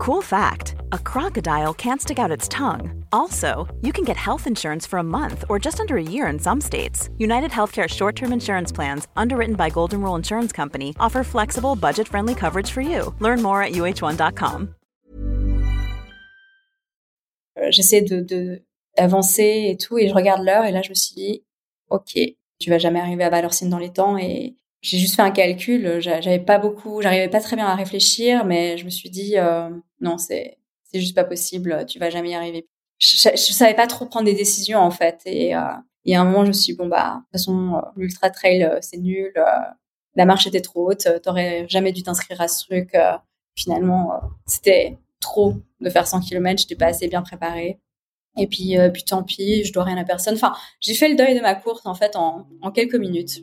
Cool fact a crocodile can't stick out its tongue. Also, you can get health insurance for a month or just under a year in some states. United Healthcare short term insurance plans, underwritten by Golden Rule Insurance Company, offer flexible, budget friendly coverage for you. Learn more at uh1.com. Euh, j'essaie de, d'avancer et tout, et je regarde l'heure, et là, je me suis dit, OK, tu vas jamais arriver à Valorcine dans les temps, et j'ai juste fait un calcul. J'avais pas beaucoup, j'arrivais pas très bien à réfléchir, mais je me suis dit, euh, non, c'est juste pas possible, tu vas jamais y arriver. Je, je, savais pas trop prendre des décisions en fait et euh, y a un moment je me suis dit, bon bah de toute façon euh, l'ultra trail euh, c'est nul, euh, la marche était trop haute, t'aurais jamais dû t'inscrire à ce truc. finalement c'était trop de faire 100 km, j'étais pas assez bien préparée. Et puis, puis tant pis, je dois rien à personne. Enfin, j'ai fait le deuil de ma course en fait en quelques minutes.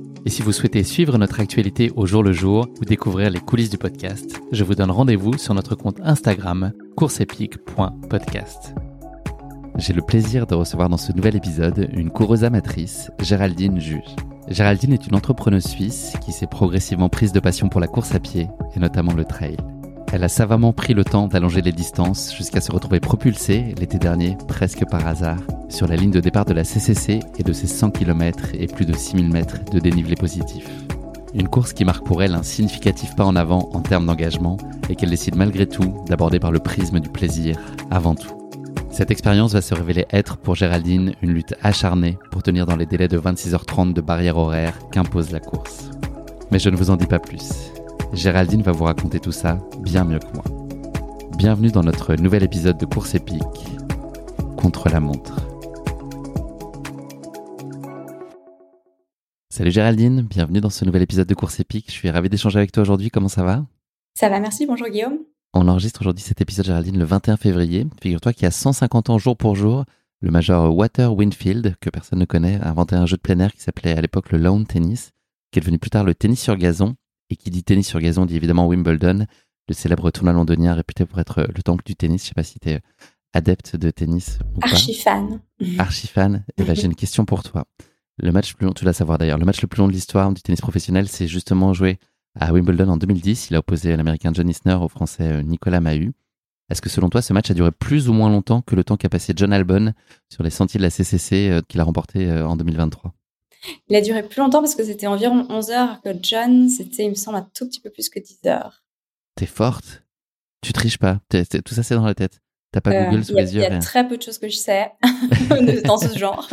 Et si vous souhaitez suivre notre actualité au jour le jour ou découvrir les coulisses du podcast, je vous donne rendez-vous sur notre compte Instagram courseepique.podcast. J'ai le plaisir de recevoir dans ce nouvel épisode une coureuse amatrice, Géraldine Juge. Géraldine est une entrepreneuse suisse qui s'est progressivement prise de passion pour la course à pied et notamment le trail. Elle a savamment pris le temps d'allonger les distances jusqu'à se retrouver propulsée l'été dernier, presque par hasard, sur la ligne de départ de la CCC et de ses 100 km et plus de 6000 mètres de dénivelé positif. Une course qui marque pour elle un significatif pas en avant en termes d'engagement et qu'elle décide malgré tout d'aborder par le prisme du plaisir avant tout. Cette expérience va se révéler être pour Géraldine une lutte acharnée pour tenir dans les délais de 26h30 de barrière horaire qu'impose la course. Mais je ne vous en dis pas plus. Géraldine va vous raconter tout ça bien mieux que moi. Bienvenue dans notre nouvel épisode de Course épique contre la montre. Salut Géraldine, bienvenue dans ce nouvel épisode de Course épique. Je suis ravi d'échanger avec toi aujourd'hui. Comment ça va? Ça va, merci. Bonjour Guillaume. On enregistre aujourd'hui cet épisode Géraldine le 21 février. Figure-toi qu'il y a 150 ans jour pour jour, le major Water Winfield, que personne ne connaît, a inventé un jeu de plein air qui s'appelait à l'époque le lawn tennis, qui est devenu plus tard le tennis sur gazon et qui dit tennis sur gazon dit évidemment Wimbledon, le célèbre tournoi londonien réputé pour être le temple du tennis. Je sais pas si tu es adepte de tennis ou Archi fan. Archi fan. Et eh ben, j'ai une question pour toi. Le match le plus long, tu dois savoir d'ailleurs, le match le plus long de l'histoire du tennis professionnel, c'est justement joué à Wimbledon en 2010. Il a opposé l'américain John Isner au français euh, Nicolas Mahut. Est-ce que selon toi, ce match a duré plus ou moins longtemps que le temps qu'a passé John Albon sur les sentiers de la CCC euh, qu'il a remporté euh, en 2023 il a duré plus longtemps parce que c'était environ 11 heures que John, c'était, il me semble, un tout petit peu plus que 10 heures. T'es forte? Tu triches pas. tout ça, c'est dans la tête. T'as pas euh, Google sous les yeux. Il y a très peu de choses que je sais dans ce genre.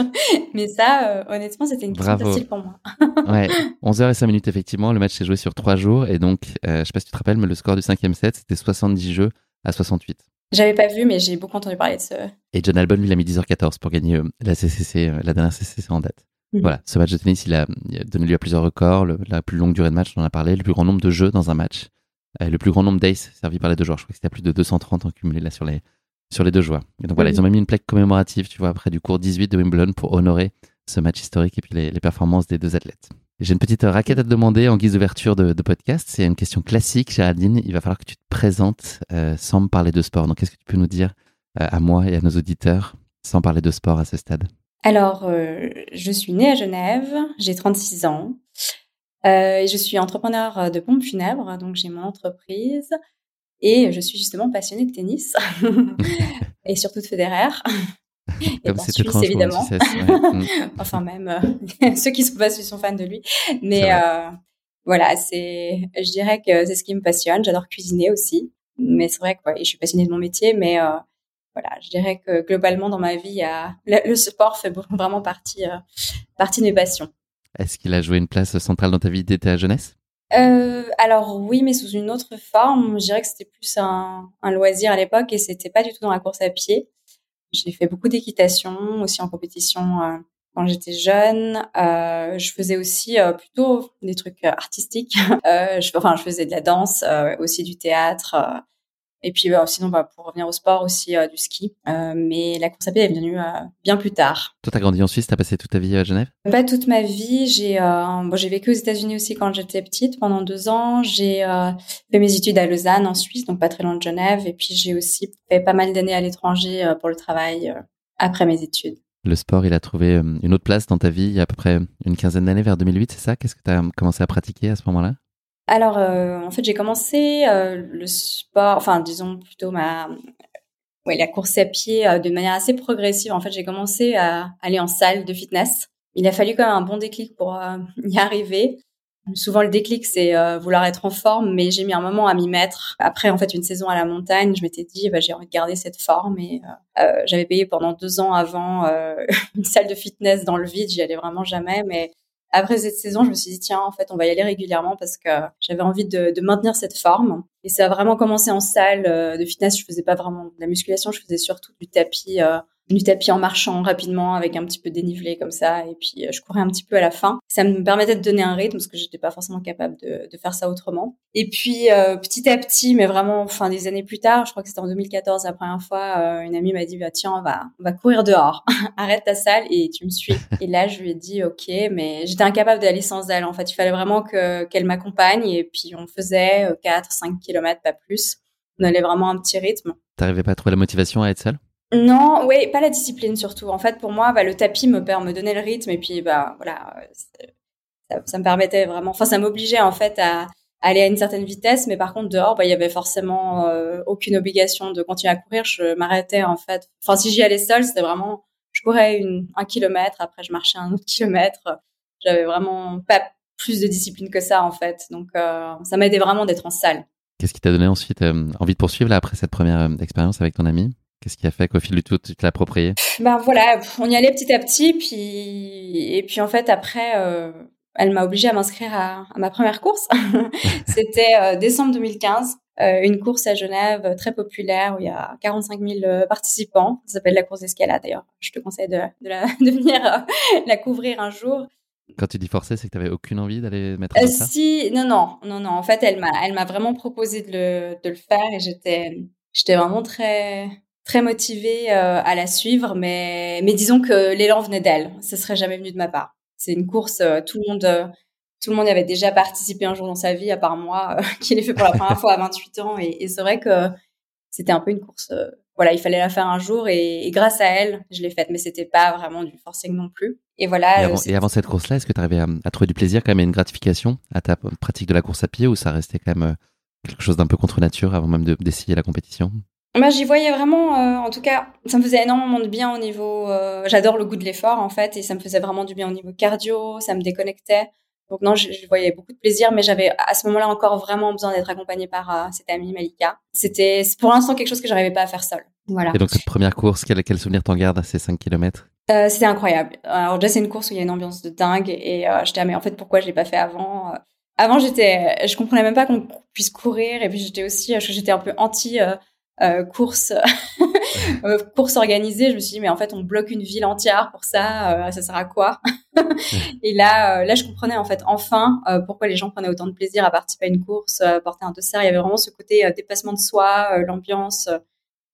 Mais ça, euh, honnêtement, c'était une question facile pour moi. ouais. 11 heures et 5 minutes, effectivement. Le match s'est joué sur 3 jours. Et donc, euh, je sais pas si tu te rappelles, mais le score du cinquième set, c'était 70 jeux à 68. J'avais pas vu, mais j'ai beaucoup entendu parler de ce. Et John Albon, lui, il a mis 10h14 pour gagner la CCC, la dernière CCC en date. Voilà, ce match de tennis, il a, donné lieu à plusieurs records. la plus longue durée de match, on en a parlé. Le plus grand nombre de jeux dans un match. Euh, le plus grand nombre d'aces servis par les deux joueurs. Je crois que c'était plus de 230 en cumulé là sur les, sur les deux joueurs. Et donc voilà, ils ont même mis une plaque commémorative, tu vois, après du cours 18 de Wimbledon pour honorer ce match historique et puis les, performances des deux athlètes. J'ai une petite raquette à te demander en guise d'ouverture de, podcast. C'est une question classique, Géraldine. Il va falloir que tu te présentes euh, sans me parler de sport. Donc, qu'est-ce que tu peux nous dire euh, à moi et à nos auditeurs sans parler de sport à ce stade? Alors, euh, je suis née à Genève, j'ai 36 ans, euh, je suis entrepreneur de pompes funèbres, donc j'ai mon entreprise, et je suis justement passionnée de tennis, et surtout de Federer. Comme c'est Suisse, évidemment. Mm. enfin, même euh, ceux qui sont pas sont fans de lui. Mais euh, voilà, c'est, je dirais que c'est ce qui me passionne. J'adore cuisiner aussi. Mais c'est vrai que je suis passionnée de mon métier, mais euh, voilà, je dirais que globalement dans ma vie, le sport fait vraiment partie, euh, partie de mes passions. Est-ce qu'il a joué une place centrale dans ta vie dès ta jeunesse? Euh, alors oui, mais sous une autre forme. Je dirais que c'était plus un, loisir à l'époque et c'était pas du tout dans la course à pied. J'ai fait beaucoup d'équitation, aussi en compétition euh, quand j'étais jeune. je faisais aussi plutôt des trucs artistiques. je, enfin, je faisais de la danse, aussi du théâtre Et puis bah, sinon, bah, pour revenir au sport aussi, du ski. mais la course à pied est venue bien plus tard. Toi, t'as grandi en Suisse, t'as passé toute ta vie à Genève? Pas toute ma vie. J'ai bon, j'ai vécu aux États-Unis aussi quand j'étais petite, pendant deux ans. J'ai fait mes études à Lausanne, en Suisse, donc pas très loin de Genève. Et puis j'ai aussi fait pas mal d'années à l'étranger pour le travail après mes études. Le sport, il a trouvé une autre place dans ta vie il y a à peu près une quinzaine d'années, vers 2008, c'est ça? Qu'est-ce que tu as commencé à pratiquer à ce moment-là? Alors, euh, en fait, j'ai commencé euh, le sport, enfin, disons plutôt ma, ouais, la course à pied euh, de manière assez progressive. En fait, j'ai commencé à aller en salle de fitness. Il a fallu quand même un bon déclic pour y arriver. Souvent, le déclic, c'est vouloir être en forme, mais j'ai mis un moment à m'y mettre. Après, en fait, une saison à la montagne, je m'étais dit, bah, j'ai envie de garder cette forme. Et j'avais payé pendant deux ans avant une salle de fitness dans le vide. J'y allais vraiment jamais, mais après cette saison, je me suis dit, tiens, en fait, on va y aller régulièrement parce que j'avais envie de, de, maintenir cette forme. Et ça a vraiment commencé en salle euh, de fitness. Je faisais pas vraiment de la musculation, je faisais surtout du tapis euh, du tapis en marchant rapidement avec un petit peu dénivelé comme ça et puis euh, je courais un petit peu à la fin. Ça me permettait de donner un rythme parce que j'étais pas forcément capable de, faire ça autrement. Et puis euh, petit à petit, mais vraiment fin des années plus tard, je crois que c'était en 2014 la première fois, euh, une amie m'a dit bah tiens on va on va courir dehors, arrête ta salle et tu me suis. et là je lui ai dit ok, mais j'étais incapable d'aller sans elle. En fait, il fallait vraiment que qu'elle m'accompagne et puis on faisait 4 5 kilomètres pas plus. On allait vraiment un petit rythme. T'arrivais pas à trouver la motivation à être seule? Non, oui, pas la discipline surtout. En fait, pour moi, bah, le tapis me permet me donner le rythme et puis bah voilà, ça, ça, me permettait vraiment. Enfin, ça m'obligeait en fait à, aller à une certaine vitesse, mais par contre dehors, bah il y avait forcément euh, aucune obligation de continuer à courir. Je m'arrêtais en fait. Enfin, si j'y allais seule, c'était vraiment, je courais une, un kilomètre, après je marchais un autre kilomètre. J'avais vraiment pas plus de discipline que ça en fait. Donc euh, ça m'aidait vraiment d'être en salle. Qu'est-ce qui t'a donné ensuite euh, envie de poursuivre là après cette première expérience avec ton ami Qu'est-ce qui a fait qu'au fil du tout, tu te l'appropriais Ben voilà, on y allait petit à petit, puis et puis en fait après, euh, elle m'a obligée à m'inscrire à, ma première course. C'était euh, décembre 2015, euh, une course à Genève très populaire où il y a 45 000 participants. Ça s'appelle la course d'escalade d'ailleurs. Je te conseille de, de, la, de venir la couvrir un jour. Quand tu dis forcer, c'est que tu n'avais aucune envie d'aller mettre en ça? Si, non, non, non, non. En fait, elle m'a, elle m'a vraiment proposé de le, de le faire et j'étais, j'étais vraiment très, très motivée euh, à la suivre, mais, mais disons que l'élan venait d'elle. Ce serait jamais venu de ma part. C'est une course, euh, tout le monde, euh, tout le monde y avait déjà participé un jour dans sa vie, à part moi, qui l'ai fait pour la première fois à 28 ans. Et, c'est vrai que c'était un peu une course. voilà, il fallait la faire un jour, et, grâce à elle, je l'ai faite. Mais c'était pas vraiment du forcing non plus. Et voilà. Et avant, cette course-là, est-ce que tu arrivais à, trouver du plaisir quand même et une gratification à ta pratique de la course à pied, ou ça restait quand même quelque chose d'un peu contre nature avant même d'essayer la compétition? Moi, j'y voyais vraiment, euh, en tout cas, ça me faisait énormément de bien au niveau. Euh, j'adore le goût de l'effort, en fait, et ça me faisait vraiment du bien au niveau cardio, ça me déconnectait. Donc non, je, voyais beaucoup de plaisir, mais j'avais à ce moment-là encore vraiment besoin d'être accompagnée par euh, cette amie Malika. C'était pour l'instant quelque chose que j'arrivais pas à faire seule. Voilà. Et donc cette première course, quel, quel souvenir t'en gardes à ces 5 km C'était incroyable. Alors déjà c'est une course où il y a une ambiance de dingue, et j'étais ah, mais en fait pourquoi je l'ai pas fait avant Avant j'étais, je comprenais même pas qu'on puisse courir, et puis j'étais aussi, j'étais un peu anti euh, course euh, course organisée je me suis dit mais en fait on bloque une ville entière pour ça euh, ça sert à quoi? Et là là je comprenais en fait enfin pourquoi les gens prenaient autant de plaisir à participer à une course porter un dessert il y avait vraiment ce côté dépassement de soi l'ambiance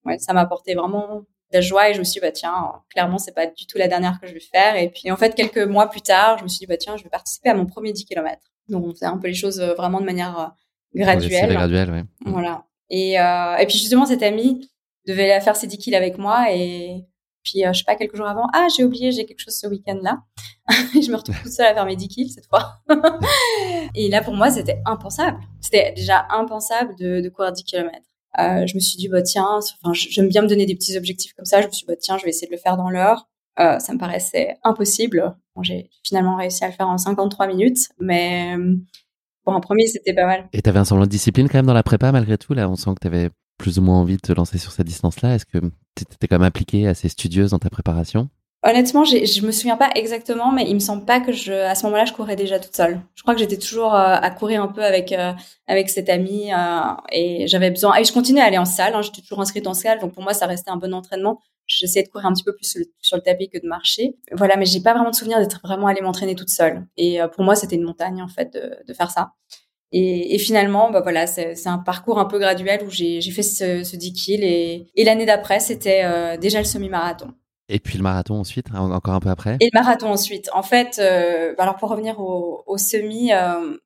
ouais ça m'a apporté vraiment de la joie et je me suis dit bah tiens clairement c'est pas du tout la dernière que je vais faire. Et puis en fait quelques mois plus tard je me suis dit bah tiens je vais participer à mon premier 10 km donc on faisait un peu les choses vraiment de manière graduelle. graduelle ouais. voilà et, euh, et puis justement, cette amie devait faire ses 10 kills avec moi et puis euh, je sais pas quelques jours avant, ah j'ai oublié, j'ai quelque chose ce week-end-là. je me retrouve toute seule à faire mes 10 kills cette fois. et là pour moi c'était impensable. C'était déjà impensable de, courir 10 km. Euh, je me suis dit bah tiens, enfin j'aime bien me donner des petits objectifs comme ça. Je me suis dit bah tiens, je vais essayer de le faire dans l'heure. Euh, ça me paraissait impossible. J'ai finalement réussi à le faire en 53 minutes, mais pour un premier, c'était pas mal. Et tu avais un semblant de discipline quand même dans la prépa malgré tout. Là, on sent que tu avais plus ou moins envie de te lancer sur cette distance-là. Est-ce que tu étais quand même impliquée, assez studieuse dans ta préparation? Honnêtement, je me souviens pas exactement, mais il me semble pas que je, à ce moment-là, je courais déjà toute seule. Je crois que j'étais toujours euh, à courir un peu avec euh, avec cette amie euh, et j'avais besoin. Et je continuais à aller en salle. Hein, J'étais toujours inscrite en salle, donc pour moi, ça restait un bon entraînement. J'essayais de courir un petit peu plus sur le, tapis que de marcher. Voilà, mais j'ai pas vraiment de souvenir d'être vraiment allée m'entraîner toute seule. Et pour moi, c'était une montagne en fait de, de faire ça. Et, et, finalement, bah voilà, c'est un parcours un peu graduel où j'ai fait ce, ce 10 kills et, et l'année d'après, c'était euh, déjà le semi-marathon. Et puis le marathon ensuite, hein, encore un peu après? Et le marathon ensuite. En fait, euh, alors pour revenir au, au semi, euh,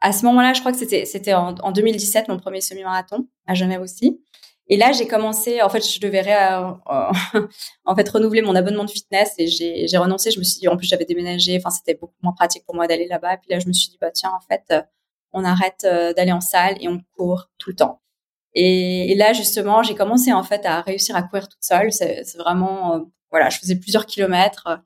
à ce moment-là, je crois que c'était c'était en, en, 2017 mon premier semi-marathon à Genève aussi. Et là, j'ai commencé. En fait, je devais euh, en fait renouveler mon abonnement de fitness et j'ai renoncé. Je me suis dit, en plus, j'avais déménagé. Enfin, c'était beaucoup moins pratique pour moi d'aller là-bas. Et puis là, je me suis dit, bah tiens, en fait, euh, on arrête euh, d'aller en salle et on court tout le temps. Et, là, justement, j'ai commencé en fait à réussir à courir toute seule. C'est vraiment, voilà, je faisais plusieurs kilomètres.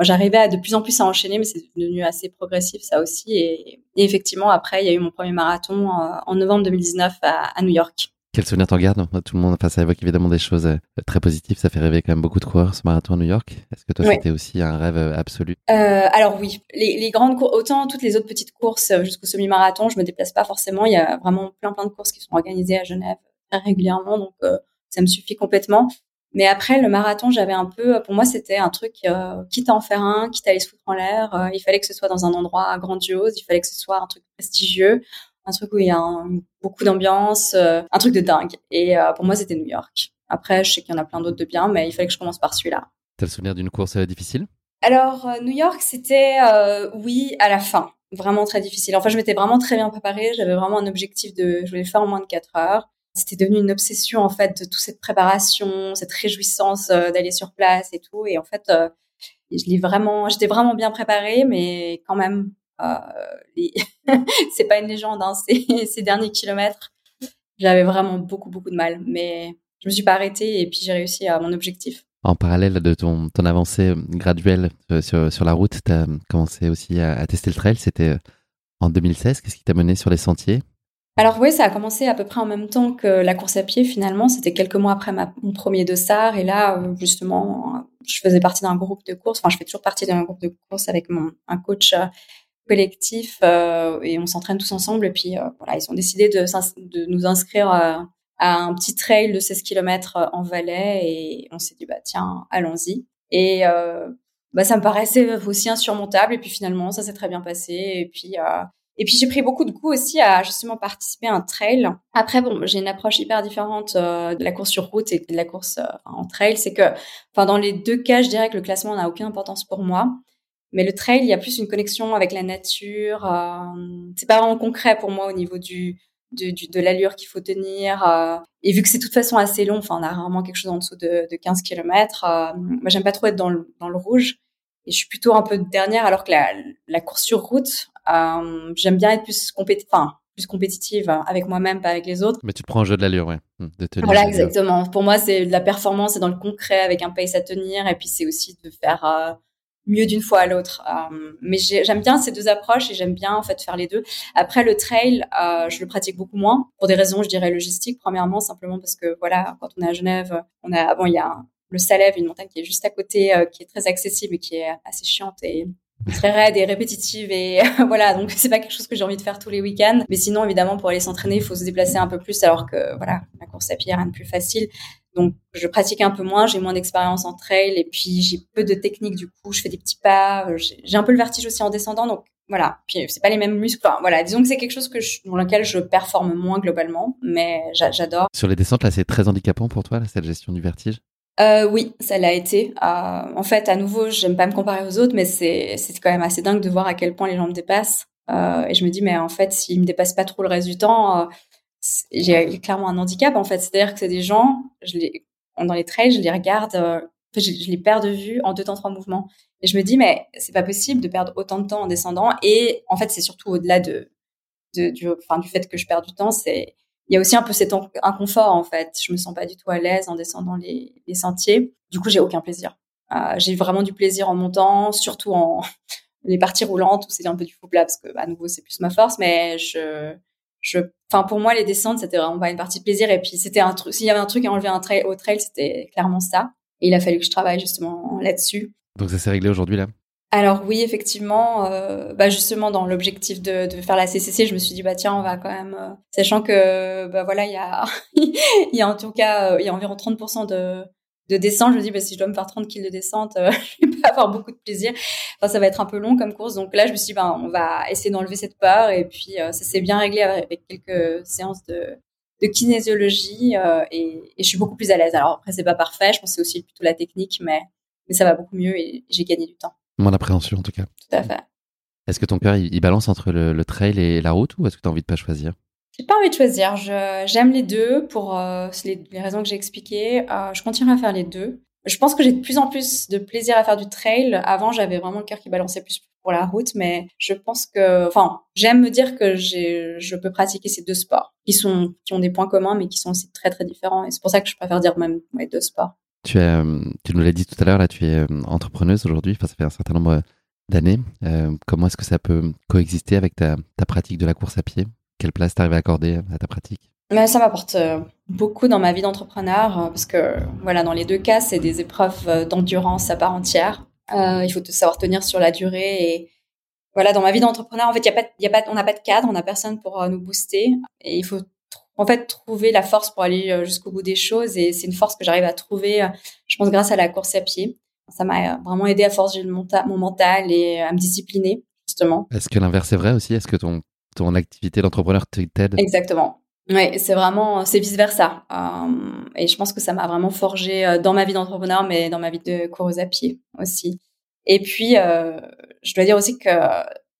J'arrivais à de plus en plus à enchaîner, mais c'est devenu assez progressif ça aussi. Et, effectivement, après, il y a eu mon premier marathon en novembre 2019 à, à New York. Quel souvenir t'en gardes? Tout le monde, enfin, ça évoque évidemment des choses euh, très positives. Ça fait rêver quand même beaucoup de coureurs ce marathon à New York. Est-ce que toi, c'était aussi un rêve euh, absolu? Euh, Alors oui, les, les grandes courses, autant toutes les autres petites courses euh, jusqu'au semi-marathon, je me déplace pas forcément. Il y a vraiment plein plein de courses qui sont organisées à Genève très régulièrement, donc euh, ça me suffit complètement. Mais après le marathon, j'avais un peu, pour moi, c'était un truc euh, quitte à en faire un, quitte à aller se foutre en l'air. il fallait que ce soit dans un endroit grandiose, il fallait que ce soit un truc prestigieux un truc où il y a beaucoup d'ambiance, euh, un truc de dingue. Et euh, pour moi, c'était New York. Après, je sais qu'il y en a plein d'autres de bien, mais il fallait que je commence par celui-là. T'as le souvenir d'une course euh, difficile? Alors, New York, c'était, oui, à la fin. Vraiment très difficile. Enfin, je m'étais vraiment très bien préparée. J'avais vraiment un objectif de, je voulais le faire en moins de 4 heures. C'était devenu une obsession, en fait, de toute cette préparation, cette réjouissance d'aller sur place et tout. Et en fait, je l'ai vraiment, j'étais vraiment bien préparée, mais quand même, les... c'est pas une légende, hein, ces, derniers kilomètres, j'avais vraiment beaucoup, beaucoup de mal. Mais je me suis pas arrêtée et puis j'ai réussi à mon objectif. En parallèle de ton, ton avancée graduelle euh, sur, sur la route, tu as commencé aussi à, tester le trail. C'était euh, en 2016. Qu'est-ce qui t'a mené sur les sentiers? Alors oui, ça a commencé à peu près en même temps que la course à pied finalement. C'était quelques mois après ma, mon premier dossard. Et là, justement, je faisais partie d'un groupe de course. Enfin, je fais toujours partie d'un groupe de course avec mon, un coach collectif euh, et on s'entraîne tous ensemble. Et puis euh, voilà, ils ont décidé de, nous inscrire à, un petit trail de 16 km en Valais et on s'est dit bah tiens, allons-y. Et euh, bah ça me paraissait aussi insurmontable et puis finalement ça s'est très bien passé et puis et puis j'ai pris beaucoup de goût aussi à justement participer à un trail. Après bon, j'ai une approche hyper différente de la course sur route et de la course en trail, c'est que enfin dans les deux cas, je dirais que le classement n'a aucune importance pour moi. Mais le trail, il y a plus une connexion avec la nature. Euh, c'est pas vraiment concret pour moi au niveau du de, de l'allure qu'il faut tenir. Euh, et vu que c'est de toute façon assez long, enfin on a rarement quelque chose en dessous de, de 15 km. Euh, moi j'aime pas trop être dans le, dans le rouge. Et je suis plutôt un peu dernière, alors que la, la course sur route, euh, j'aime bien être plus compétitive, enfin, plus compétitive avec moi-même, pas avec les autres. Mais tu te prends un jeu de l'allure, ouais. De tenir voilà, exactement. Pour moi, c'est de la performance, c'est dans le concret, avec un pace à tenir, et puis c'est aussi de faire euh, mieux d'une fois à l'autre. Euh, mais j'aime bien ces deux approches et j'aime bien en fait faire les deux. Après le trail, euh, je le pratique beaucoup moins pour des raisons, je dirais logistiques. Premièrement, simplement parce que voilà, quand on est à Genève, on a bon, il y a le Salève, une montagne qui est juste à côté, euh, qui est très accessible et qui est assez chiante et très raide et répétitive et voilà donc c'est pas quelque chose que j'ai envie de faire tous les week-ends mais sinon évidemment pour aller s'entraîner il faut se déplacer un peu plus alors que voilà la course à pied rien de plus facile donc, je pratique un peu moins, j'ai moins d'expérience en trail et puis j'ai peu de technique du coup. Je fais des petits pas, euh, j'ai un peu le vertige aussi en descendant, donc voilà. Puis c'est pas les mêmes muscles. Enfin, voilà, disons que c'est quelque chose que je, dans lequel je performe moins globalement, mais j'adore. Sur les descentes, là, c'est très handicapant pour toi, là, cette gestion du vertige? Euh, oui, ça l'a été. Euh, en fait, à nouveau, j'aime pas me comparer aux autres, mais c'est quand même assez dingue de voir à quel point les gens me dépassent. Euh, et je me dis, mais en fait, s'ils me dépassent pas trop le reste du temps, j'ai clairement un handicap en fait. C'est-à-dire que c'est des gens, je les, dans les trails, je les regarde, euh, je, les perds de vue en deux temps trois mouvements. Et je me dis mais c'est pas possible de perdre autant de temps en descendant. Et en fait c'est surtout au-delà de, de, du, enfin du fait que je perds du temps, c'est il y a aussi un peu cet inconfort en fait. Je me sens pas du tout à l'aise en descendant les, les sentiers. Du coup j'ai aucun plaisir. Euh, j'ai vraiment du plaisir en montant, surtout en les parties roulantes où c'est un peu du faux plat parce que à nouveau c'est plus ma force, mais je je, enfin pour moi les descentes c'était vraiment pas une partie de plaisir et puis c'était un truc. S'il y avait un truc à enlever un trail au trail, c'était clairement ça. Et il a fallu que je travaille justement là-dessus. Donc ça s'est réglé aujourd'hui là? Alors oui, effectivement, euh, bah justement dans l'objectif de, de, faire la CCC, je me suis dit bah tiens on va quand même, euh, sachant que bah voilà il y a il y a en tout cas euh, il y a environ 30% de de descente, je me dis, bah, si je dois me faire 30 kills de descente, euh, je vais pas avoir beaucoup de plaisir. Enfin, ça va être un peu long comme course. Donc là, je me suis dit, ben, on va essayer d'enlever cette peur. Et puis, euh, ça s'est bien réglé avec quelques séances de, de kinésiologie euh, et, et, je suis beaucoup plus à l'aise. Alors après, c'est pas parfait. Je pense c'est aussi plutôt la technique, mais, mais ça va beaucoup mieux et j'ai gagné du temps. Mon appréhension, en tout cas. Tout à fait. Est-ce que ton cœur, il, balance entre le, trail et la route ou est-ce que tu as envie de pas choisir? J'ai pas envie de choisir. J'aime les deux pour les, les, raisons que j'ai expliquées. je continue à faire les deux. Je pense que j'ai de plus en plus de plaisir à faire du trail. Avant, j'avais vraiment le cœur qui balançait plus pour la route, mais je pense que, enfin, j'aime me dire que je peux pratiquer ces deux sports qui sont, qui ont des points communs, mais qui sont aussi très très différents. Et c'est pour ça que je préfère dire même ouais, deux sports. Tu, es, tu nous l'as dit tout à l'heure, là, tu es euh, entrepreneuse aujourd'hui. Enfin, ça fait un certain nombre d'années. Euh, comment est-ce que ça peut coexister avec ta, ta pratique de la course à pied? Quelle place tu arrives à accorder à ta pratique? Mais ça m'apporte euh, beaucoup dans ma vie d'entrepreneur euh, parce que voilà, dans les deux cas, c'est des épreuves euh, d'endurance à part entière. Euh, il faut savoir tenir sur la durée et voilà, dans ma vie d'entrepreneur, en fait, y a pas, y a pas, on n'a pas de cadre, on n'a personne pour nous booster et il faut en fait trouver la force pour aller jusqu'au bout des choses et c'est une force que j'arrive à trouver, je pense, grâce à la course à pied. Ça m'a vraiment aidé à forger mon, mon mental et à me discipliner justement. Est-ce que l'inverse est vrai aussi? Est-ce que ton ton activité d'entrepreneur t'aide? Exactement. Oui, c'est vraiment, c'est vice versa. Euh, et je pense que ça m'a vraiment forgé euh, dans ma vie d'entrepreneur, mais dans ma vie de coureuse à pied aussi. Et puis, euh, je dois dire aussi que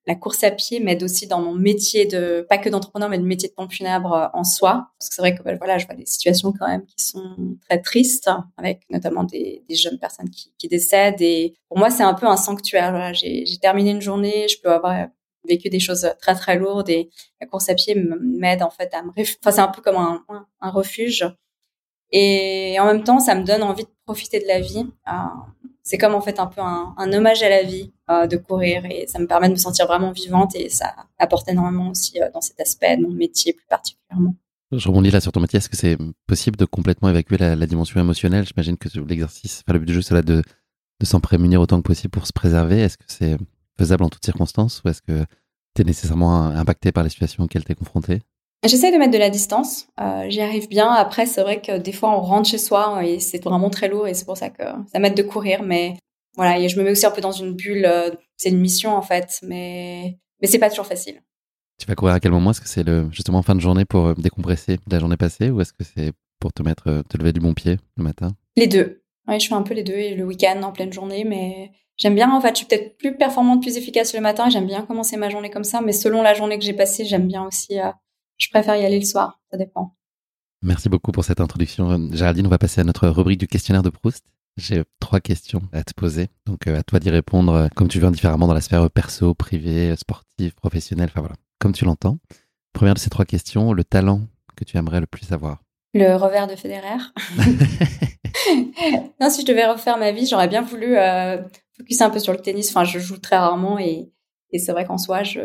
la course à pied m'aide aussi dans mon métier de, pas que d'entrepreneur, mais de métier de pompe funèbre en soi. Parce que c'est vrai que, voilà, je vois des situations quand même qui sont très tristes, avec notamment des, jeunes personnes qui, décèdent. Et pour moi, c'est un peu un sanctuaire. J'ai terminé une journée, je peux avoir vécu des choses très très lourdes et la course à pied m'aide en fait à me enfin c'est un peu comme un, refuge et en même temps ça me donne envie de profiter de la vie euh, c'est comme en fait un peu un, hommage à la vie euh, de courir et ça me permet de me sentir vraiment vivante et ça apporte énormément aussi euh, dans cet aspect de mon métier plus particulièrement je rebondis là sur ton métier. Est-ce que c'est possible de complètement évacuer la, la dimension émotionnelle? J'imagine que l'exercice, enfin, le but du jeu, c'est là de, de s'en prémunir autant que possible pour se préserver. Est-ce que c'est faisable en toutes circonstances ou est-ce que tu es nécessairement impacté par les situations auxquelles tu es confronté? J'essaie de mettre de la distance. Euh, J'y arrive bien. Après, c'est vrai que des fois, on rentre chez soi et c'est vraiment très lourd et c'est pour ça que ça m'aide de courir. Mais voilà, et je me mets aussi un peu dans une bulle. Euh, c'est une mission en fait, mais mais c'est pas toujours facile. Tu vas courir à quel moment? Est-ce que c'est le justement en fin de journée pour euh, décompresser de la journée passée ou est-ce que c'est pour te mettre te lever du bon pied le matin? Les deux. Oui, je fais un peu les deux et le week-end en pleine journée, mais J'aime bien, en fait, je suis peut-être plus performante, plus efficace le matin. J'aime bien commencer ma journée comme ça, mais selon la journée que j'ai passée, j'aime bien aussi. Euh, je préfère y aller le soir. Ça dépend. Merci beaucoup pour cette introduction, Géraldine. On va passer à notre rubrique du questionnaire de Proust. J'ai trois questions à te poser, donc euh, à toi d'y répondre euh, comme tu veux, indifféremment dans la sphère perso, privée, sportive, professionnelle, enfin voilà, comme tu l'entends. Première de ces trois questions, le talent que tu aimerais le plus avoir? Le revers de Federer. non, si je devais refaire ma vie, j'aurais bien voulu focus un peu sur le tennis. Enfin, je joue très rarement et, et c'est vrai qu'en soi, je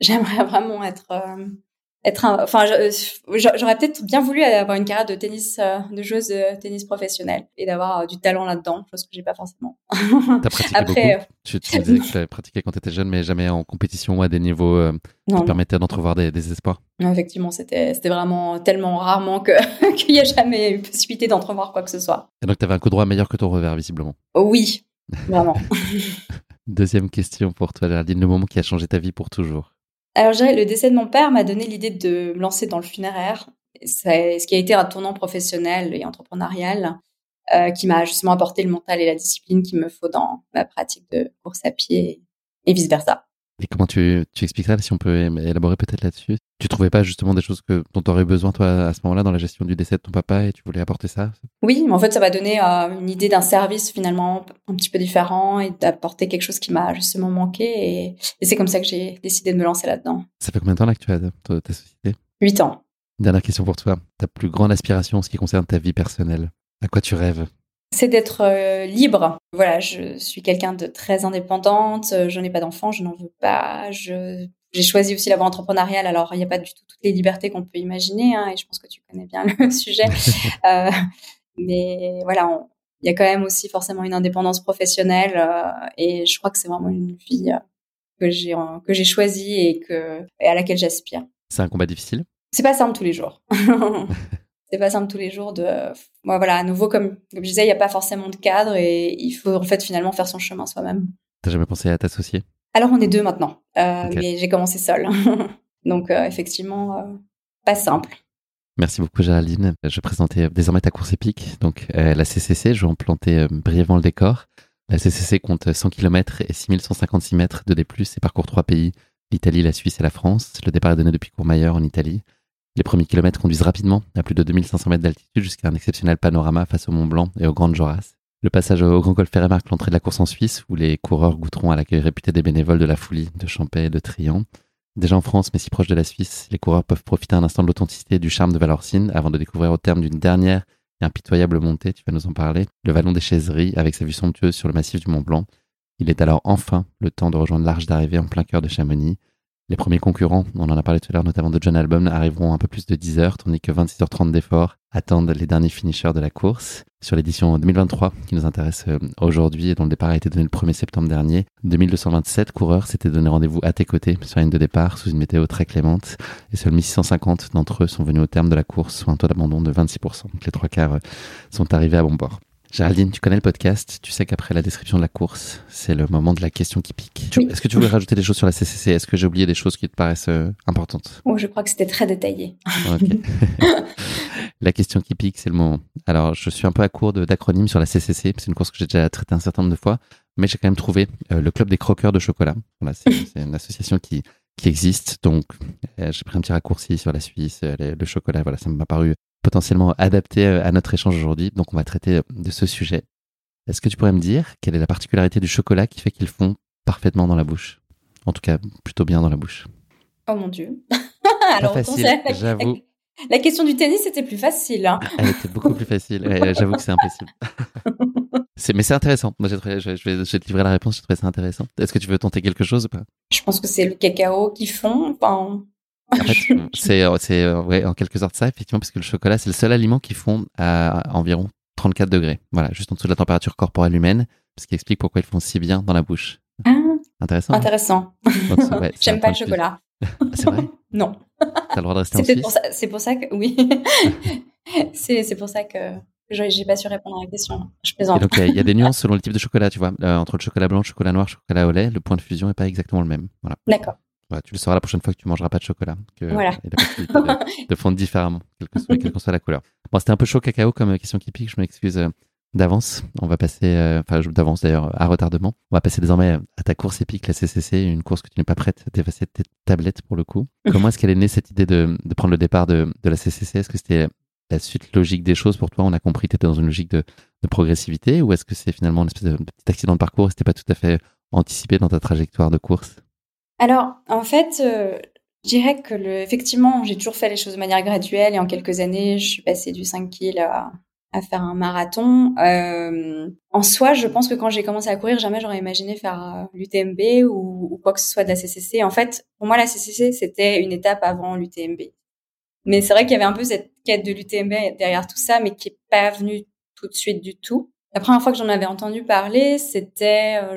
j'aimerais vraiment être euh, être un, enfin euh, j'aurais peut-être bien voulu avoir une carrière de tennis euh, de joueuse de tennis professionnelle et d'avoir du talent là-dedans chose que j'ai pas forcément. T'as pratiqué Après, beaucoup tu, tu disais que pratiqué quand tu étais jeune mais jamais en compétition ou à des niveaux qui permettaient d'entrevoir des, des, espoirs. Effectivement c'était c'était vraiment tellement rarement que qu'il n'y a jamais eu possibilité d'entrevoir quoi que ce soit. Et donc tu avais un coup droit meilleur que ton revers visiblement. Oui Vraiment. Deuxième question pour toi, Géraldine, le moment qui a changé ta vie pour toujours. Alors, je dirais, le décès de mon père m'a donné l'idée de me lancer dans le funéraire, ce qui a été un tournant professionnel et entrepreneurial euh, qui m'a justement apporté le mental et la discipline qu'il me faut dans ma pratique de course à pied et vice-versa. Et comment tu, tu expliques ça, si on peut élaborer peut-être là-dessus? Tu trouvais pas justement des choses que, dont tu aurais besoin, toi, à ce moment-là, dans la gestion du décès de ton papa, et tu voulais apporter ça? Oui, mais en fait, ça m'a donné euh, une idée d'un service finalement un petit peu différent et d'apporter quelque chose qui m'a justement manqué. Et, c'est comme ça que j'ai décidé de me lancer là-dedans. Ça fait combien de temps là que tu as ta société? Huit ans. Dernière question pour toi. Ta plus grande aspiration en ce qui concerne ta vie personnelle À quoi tu rêves? C'est d'être euh, libre. Voilà, je suis quelqu'un de très indépendante. Euh, je n'ai pas d'enfant, je n'en veux pas. Je j'ai choisi aussi la voie entrepreneuriale. Alors, il n'y a pas du tout toutes les libertés qu'on peut imaginer, hein, et je pense que tu connais bien le sujet. euh, mais voilà, il y a quand même aussi forcément une indépendance professionnelle, euh, et je crois que c'est vraiment une vie que j'ai que j'ai choisie et que et à laquelle j'aspire. C'est un combat difficile? C'est pas simple tous les jours. c'est pas simple tous les jours de voilà à nouveau comme comme je disais il n'y a pas forcément de cadre et il faut en fait finalement faire son chemin soi-même t'as jamais pensé à t'associer? Alors on est deux maintenant euh, mais j'ai commencé seule donc euh, effectivement euh, pas simple Merci beaucoup Géraldine. Je présentais désormais ta course épique. Donc la CCC, je vais en planter brièvement le décor. La CCC compte 100 km et 6156 mètres de D+, et parcourt trois pays, l'Italie, la Suisse et la France. Le départ est donné depuis Courmayeur en Italie. Les premiers kilomètres conduisent rapidement, à plus de 2500 mètres d'altitude, jusqu'à un exceptionnel panorama face au Mont Blanc et aux Grandes Joras. Le passage au Grand Col Ferré marque l'entrée de la course en Suisse, où les coureurs goûteront à l'accueil réputé des bénévoles de la Foulie, de Champais et de Trian. Déjà en France, mais si proche de la Suisse, les coureurs peuvent profiter un instant de l'authenticité et du charme de Valorcine avant de découvrir au terme d'une dernière et impitoyable montée, tu vas nous en parler, le vallon des Chaiseries avec sa vue somptueuse sur le massif du Mont Blanc. Il est alors enfin le temps de rejoindre l'arche d'arrivée en plein cœur de Chamonix. Les premiers concurrents, on en a parlé tout à l'heure, notamment de John Album, arriveront un peu plus de 10 heures, tandis que 26h30 d'efforts attendent les derniers finishers de la course. Sur l'édition 2023, qui nous intéresse euh, aujourd'hui et dont le départ a été donné le 1er septembre dernier, 2227 coureurs s'étaient donné rendez-vous à tes côtés sur la ligne de départ sous une météo très clémente. Et seuls 1650 d'entre eux sont venus au terme de la course, soit un taux d'abandon de 26%. Donc les trois quarts euh, sont arrivés à bon port. Géraldine, tu connais le podcast, tu sais qu'après la description de la course, c'est le moment de la question qui pique. Est-ce que tu voulais rajouter des choses sur la CCC Est-ce que j'ai oublié des choses qui te paraissent euh, importantes? Oh, Je crois que c'était très détaillé. la question qui pique, c'est le moment. Alors, je suis un peu à court d'acronymes sur la CCC, c'est une course que j'ai déjà traitée un certain nombre de fois, mais j'ai quand même trouvé euh, le Club des croqueurs de chocolat. Voilà, c'est une association qui, qui existe, donc euh, j'ai pris un petit raccourci sur la Suisse, le chocolat, voilà, ça m'a paru potentiellement adapté euh, à notre échange aujourd'hui. Donc, on va traiter euh, de ce sujet. Est-ce que tu pourrais me dire quelle est la particularité du chocolat qui fait qu'ils font parfaitement dans la bouche? En tout cas, plutôt bien dans la bouche. Oh mon Dieu. Alors, facile, j'avoue. La question du tennis était plus facile. Hein. Elle était beaucoup plus facile. J'avoue que c'est impossible. mais c'est intéressant. Moi, je, vais, je, vais, te livrer la réponse. Je trouvais ça intéressant. Est-ce que tu veux tenter quelque chose ou pas? Je pense que c'est le cacao qu'ils font. Enfin, en fait, c'est euh, ouais, en quelque sorte ça, effectivement, parce que le chocolat, c'est le seul aliment qui fond à environ 34 degrés. Voilà, juste en dessous de la température corporelle humaine, ce qui explique pourquoi ils font si bien dans la bouche. Ah, intéressant. Intéressant. J'aime pas le chocolat. c'est vrai? Non. T'as le droit de rester en Suisse? C'est pour ça que, oui. c'est pour ça que j'ai pas su répondre à la question. Je plaisante. il y, a des nuances selon le type de chocolat, tu vois. Euh, entre le chocolat blanc, le chocolat noir, le chocolat au lait, le point de fusion n'est pas exactement le même. Voilà. D'accord tu le sauras la prochaine fois que tu mangeras pas de chocolat. Que voilà. de, fondre différemment, quelle que, soit, quelle que soit la couleur. Bon, c'était un peu chaud cacao comme question qui pique, je m'excuse euh, d'avance. On va passer, euh, enfin d'avance d'ailleurs, à retardement. On va passer désormais à ta course épique, la CCC, une course que tu n'es pas prête d'effacer tes tablettes pour le coup. Comment est-ce qu'elle est née cette idée de, de prendre le départ de, de la CCC Est-ce que c'était la suite logique des choses pour toi? On a compris que tu étais dans une logique de, de progressivité ou est-ce que c'est finalement une espèce de, petit accident de parcours et c'était pas tout à fait anticipé dans ta trajectoire de course? Alors, en fait, euh, je dirais que le, effectivement, j'ai toujours fait les choses de manière graduelle et en quelques années, je suis passée du 5 kg à, faire un marathon. Euh, en soi, je pense que quand j'ai commencé à courir, jamais j'aurais imaginé faire euh, l'UTMB ou, quoi que ce soit de la CCC. En fait, pour moi, la CCC, c'était une étape avant l'UTMB. Mais c'est vrai qu'il y avait un peu cette quête de l'UTMB derrière tout ça, mais qui est pas venue tout de suite du tout. La première fois que j'en avais entendu parler, c'était, euh,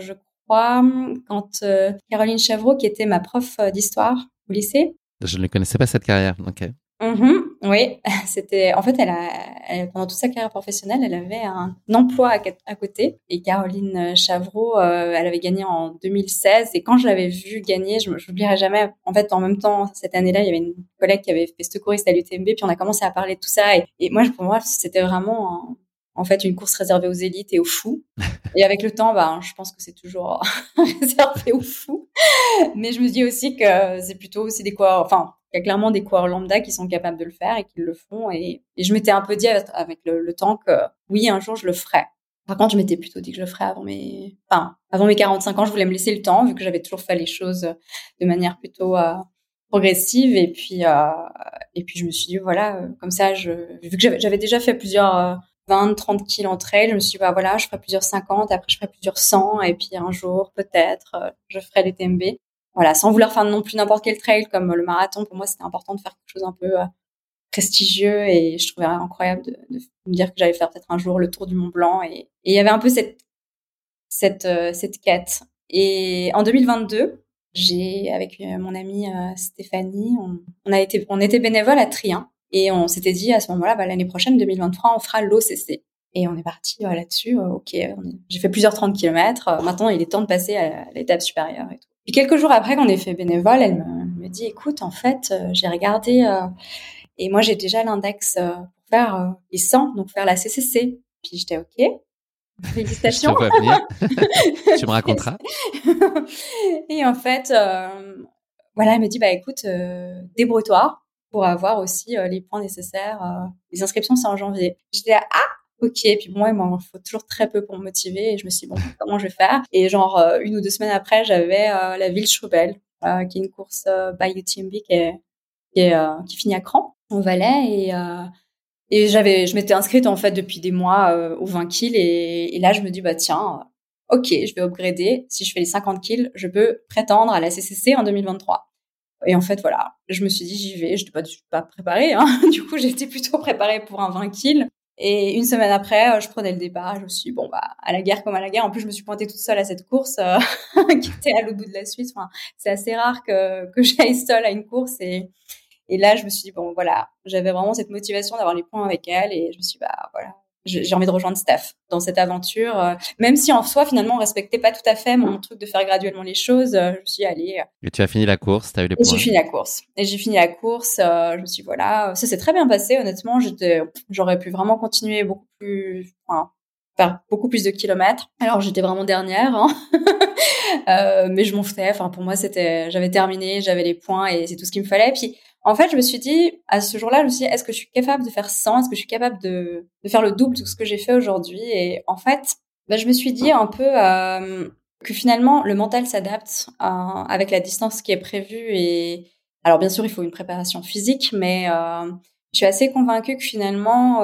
quand euh, Caroline Chavreau, qui était ma prof euh, d'histoire au lycée. Je ne connaissais pas cette carrière, ok. Mm-hmm. oui, c'était en fait elle a pendant toute sa carrière professionnelle, elle avait un emploi à, côté et Caroline Chavreau, euh, elle avait gagné en 2016 et quand je l'avais vue gagner, je n'oublierai jamais. En fait, en même temps cette année-là, il y avait une collègue qui avait fait secouriste à l'UTMB puis on a commencé à parler de tout ça et, et moi pour moi c'était vraiment en fait une course réservée aux élites et aux fous. Et avec le temps, bah, je pense que c'est toujours réservé aux fous. Mais je me dis aussi que c'est plutôt aussi des coureurs, enfin, il y a clairement des coureurs lambda qui sont capables de le faire et qui le font. Et, je m'étais un peu dit avec, le, temps que oui, un jour je le ferai. Par contre, je m'étais plutôt dit que je le ferais avant mes, enfin, avant mes 45 ans, je voulais me laisser le temps vu que j'avais toujours fait les choses de manière plutôt euh, progressive. Et puis, euh, et puis je me suis dit voilà, euh, comme ça, je, vu que j'avais déjà fait plusieurs 20, 30 kilos en trail. Je me suis dit, bah voilà, je ferai plusieurs 50, après je ferai plusieurs 100, et puis un jour, peut-être, euh, je ferai les TMB. Voilà, sans vouloir faire non plus n'importe quel trail comme le marathon. Pour moi, c'était important de faire quelque chose un peu euh, prestigieux, et je trouvais incroyable de, me dire que j'allais faire peut-être un jour le tour du Mont Blanc. Et, il y avait un peu cette, cette, euh, cette quête. Et en 2022, j'ai, avec mon amie Stéphanie, on, a été, on était bénévole à Trien Et on s'était dit à ce moment-là, bah, l'année prochaine, 2023, on fera l'OCC. Et on est parti là-dessus. ok, j'ai fait plusieurs 30 km. maintenant, il est temps de passer à l'étape supérieure et tout. Puis quelques jours après qu'on ait fait bénévole, elle me, dit, écoute, en fait, j'ai regardé et moi j'ai déjà l'index pour faire les 100, donc faire la CCC. Puis j'étais ok. Félicitations. tu me raconteras. et en fait, euh, voilà, elle me dit, bah écoute, euh, débrouille-toi pour avoir aussi euh, les points nécessaires. Euh, les inscriptions, c'est en janvier. J'étais ah, ok. Puis moi, il m'en faut toujours très peu pour me motiver. Et je me suis dit, bon, comment je vais faire? Et genre, une ou deux semaines après, j'avais la ville Choubel, qui est une course by UTMB qui, est, qui, est, qui finit à Cran, au Valais. Et et j'avais, je m'étais inscrite en fait depuis des mois euh, aux 20 kills et, et, là je me dis bah tiens, ok, je vais upgrader. Si je fais les 50 kills, je peux prétendre à la CCC en 2023. Et en fait voilà, je me suis dit j'y vais. Je n'étais pas, pas préparée. Hein. du coup j'étais plutôt préparée pour un 20 kills. Et une semaine après, euh, je prenais le départ. Je me suis dit, bon bah à la guerre comme à la guerre. En plus je me suis pointée toute seule à cette course euh, qui était à l'autre bout de la Suisse. Enfin, c'est assez rare que que j'aille seule à une course et et là, je me suis dit, bon, voilà, j'avais vraiment cette motivation d'avoir les points avec elle et je me suis dit, bah, voilà, j'ai envie de rejoindre Steph dans cette aventure, euh, même si en soi, finalement, on respectait pas tout à fait mon truc de faire graduellement les choses. Euh, je me suis allez. Euh. Et tu as fini la course, tu as eu les points. J'ai fini la course. Et j'ai fini la course. je me suis dit, voilà, ça s'est très bien passé, honnêtement. J'aurais pu vraiment continuer beaucoup plus, enfin, faire beaucoup plus de kilomètres. Alors, j'étais vraiment dernière, hein. mais je m'en foutais. Enfin, pour moi, c'était, j'avais terminé, j'avais les points et c'est tout ce qu'il me fallait. Puis, en fait, je me suis dit, à ce jour-là, je me suis dit, est-ce que je suis capable de faire 100 Est-ce que je suis capable de, faire le double de ce que j'ai fait aujourd'hui? Et en fait, bah, je me suis dit un peu euh, que finalement, le mental s'adapte euh, avec la distance qui est prévue. Et alors, bien sûr, il faut une préparation physique, mais euh, je suis assez convaincue que finalement,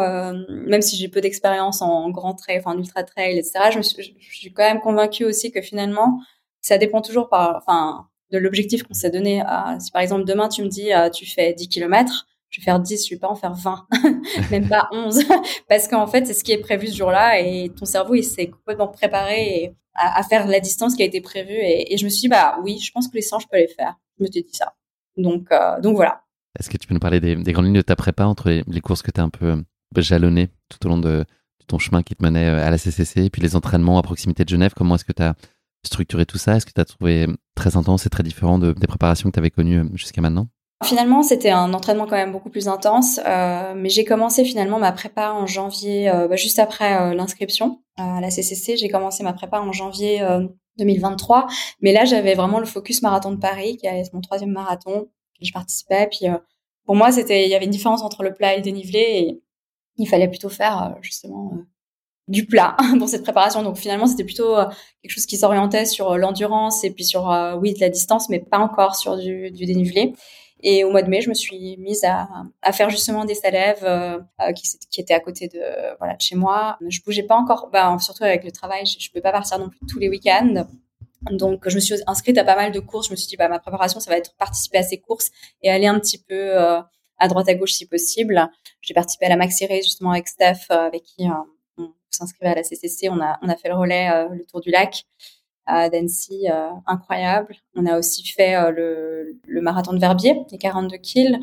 même si j'ai peu d'expérience en grand trail, enfin en ultra trail, etc., je, suis, quand même convaincue aussi que finalement, ça dépend toujours par, de l'objectif qu'on s'est donné. si par exemple demain tu me dis euh, tu fais 10 km, je vais faire 10, je vais pas en faire 20, même pas 11, parce qu'en fait c'est ce qui est prévu ce jour-là et ton cerveau il s'est complètement préparé à, faire la distance qui a été prévue et, je me suis dit bah oui, je pense que les 100 je peux les faire. Je me suis dit ça. Donc euh, donc voilà. Est-ce que tu peux nous parler des, grandes lignes de ta prépa entre les, courses que tu as un peu jalonnées tout au long de, de, ton chemin qui te menait euh, à la CCC et puis les entraînements à proximité de Genève? Comment est-ce que tu as structurer tout ça? Est-ce que tu as trouvé très intense et très différent de, des préparations que tu avais connues euh, jusqu'à maintenant Finalement, c'était un entraînement quand même beaucoup plus intense, euh, mais j'ai commencé finalement ma prépa en janvier, euh, bah, juste après l'inscription à la CCC. J'ai commencé ma prépa en janvier 2023, mais là j'avais vraiment le focus marathon de Paris, qui est mon troisième marathon, je participais. Puis pour moi, c'était, il y avait une différence entre le plat et le dénivelé, et il fallait plutôt faire justement du plat pour cette préparation. Donc finalement, c'était plutôt euh, quelque chose qui s'orientait sur euh, l'endurance et puis sur, euh, oui, de la distance, mais pas encore sur du, du, dénivelé. Et au mois de mai, je me suis mise à, à faire justement des salèves qui, qui étaient à côté de voilà de chez moi. Je bougeais pas encore, bah, surtout avec le travail, je, je peux pas partir non plus tous les week-ends. Donc je me suis inscrite à pas mal de courses. Je me suis dit bah ma préparation ça va être participer à ces courses et aller un petit peu à droite à gauche si possible. J'ai participé à la Maxi Race justement avec Steph avec qui s'inscrivait à la CCC, on a, on fait le relais, euh, le tour du lac à Dancy, euh, incroyable. On a aussi fait euh, le, marathon de Verbier, les 42 kills,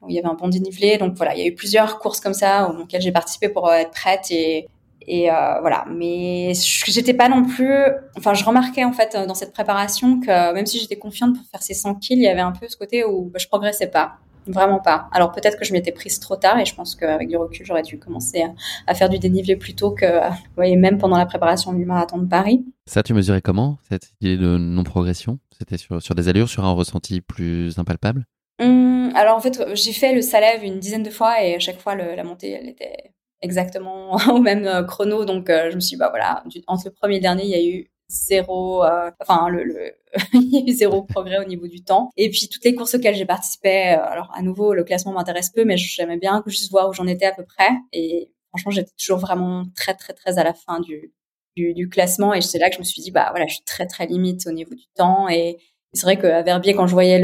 où il y avait un bon dénivelé. Donc voilà, il y a eu plusieurs courses comme ça auxquelles j'ai participé pour être prête et, voilà, mais j'étais pas non plus. Enfin, je remarquais en fait dans cette préparation que même si j'étais confiante pour faire ces 100 kills, il y avait un peu ce côté où bah, je progressais pas. Vraiment pas. Alors peut-être que je m'étais prise trop tard et je pense qu'avec du recul, j'aurais dû commencer à, faire du dénivelé plus tôt que, vous voyez, même pendant la préparation du marathon de Paris. Ça, tu mesurais comment, cette idée de non-progression? C'était sur, sur des allures, sur un ressenti plus impalpable? Hum, Alors en fait, j'ai fait le Salève une dizaine de fois et à chaque fois, le, la montée, elle était exactement au même euh, chrono. Donc euh, je me suis dit, bah voilà, entre le premier et le dernier, il y a eu zéro, euh, enfin le, le zéro progrès au niveau du temps. Et puis toutes les courses auxquelles j'ai participé, euh, alors à nouveau le classement m'intéresse peu, mais j'aimais bien juste voir où j'en étais à peu près. Et franchement, j'étais toujours vraiment très très très à la fin du du, du classement. Et c'est là que je me suis dit bah voilà, je suis très très limite au niveau du temps et c'est vrai qu'à Verbier, quand je voyais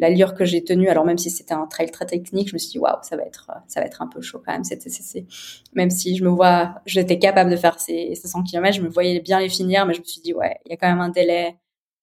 l'allure que j'ai tenue, alors même si c'était un trail très technique, je me suis dit waouh, ça va être, ça va être un peu chaud quand même cette CCC. Même si je me vois, j'étais capable de faire ces 500 km, je me voyais bien les finir, mais je me suis dit ouais, il y a quand même un délai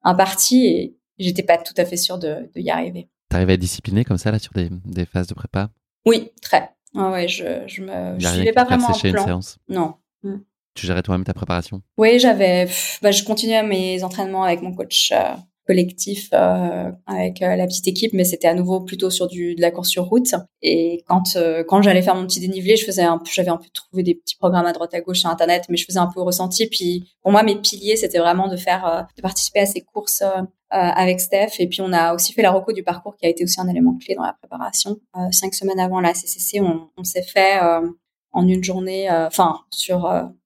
imparti et j'étais pas tout à fait sûre de, de y arriver. T'arrives à être discipliné comme ça là sur des, des phases de prépa? Oui, très. Ah ouais, je, je me, je suivais pas vraiment un plan. Une séance? Non. Mm. Tu gérais toi-même ta préparation? Oui, j'avais. Bah, je continuais mes entraînements avec mon coach euh, collectif euh, avec euh, la petite équipe, mais c'était à nouveau plutôt sur du de la course sur route. Et quand euh, quand j'allais faire mon petit dénivelé, je faisais un j'avais un peu trouvé des petits programmes à droite à gauche sur internet, mais je faisais un peu ressenti. Puis pour moi, mes piliers, c'était vraiment de faire de participer à ces courses avec Steph. Et puis on a aussi fait la reco du parcours qui a été aussi un élément clé dans la préparation. cinq semaines avant la CCC, on, on s'est fait en une journée, enfin sur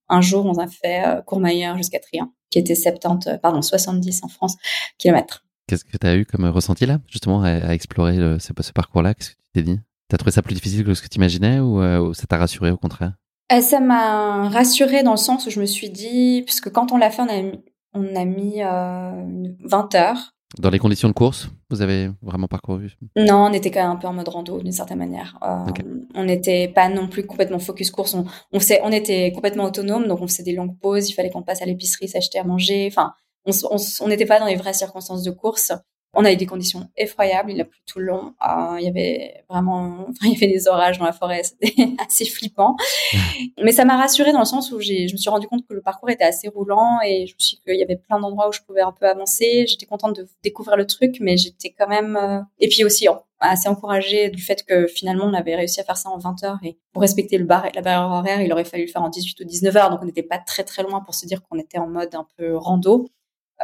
un jour, on a fait Courmayeur jusqu'à Trien qui était 70, euh, pardon, 70 en France kilomètres. Qu'est-ce que tu as eu comme ressenti là, justement, à, explorer ce, parcours-là? Qu'est-ce que tu t'es dit? Tu as trouvé ça plus difficile que ce que tu imaginais euh, ou, ça t'a rassuré au contraire? Euh, Ça m'a rassuré dans le sens où je me suis dit, parce que quand on l'a fait, on a mis, on a mis 20 heures. Dans les conditions de course, vous avez vraiment parcouru? Non, on était quand même un peu en mode rando d'une certaine manière. Euh, on n'était pas non plus complètement focus course. On, on, on était complètement autonome, donc on faisait des longues pauses. Il fallait qu'on passe à l'épicerie, s'acheter à manger. Enfin, on n'était pas dans les vraies circonstances de course. On a eu des conditions effroyables, il a plu tout le long. Euh, il y avait vraiment, il y avait des orages dans la forêt, c'était assez flippant. Mais ça m'a rassurée dans le sens où je me suis rendu compte que le parcours était assez roulant et je me suis qu'il y avait plein d'endroits où je pouvais un peu avancer. J'étais contente de découvrir le truc, mais j'étais quand même, euh, et puis aussi assez encouragée du fait que finalement on avait réussi à faire ça en 20 heures et pour respecter le bar, la barrière horaire, il aurait fallu le faire en 18 ou 19 heures, donc on n'était pas très très loin pour se dire qu'on était en mode un peu rando.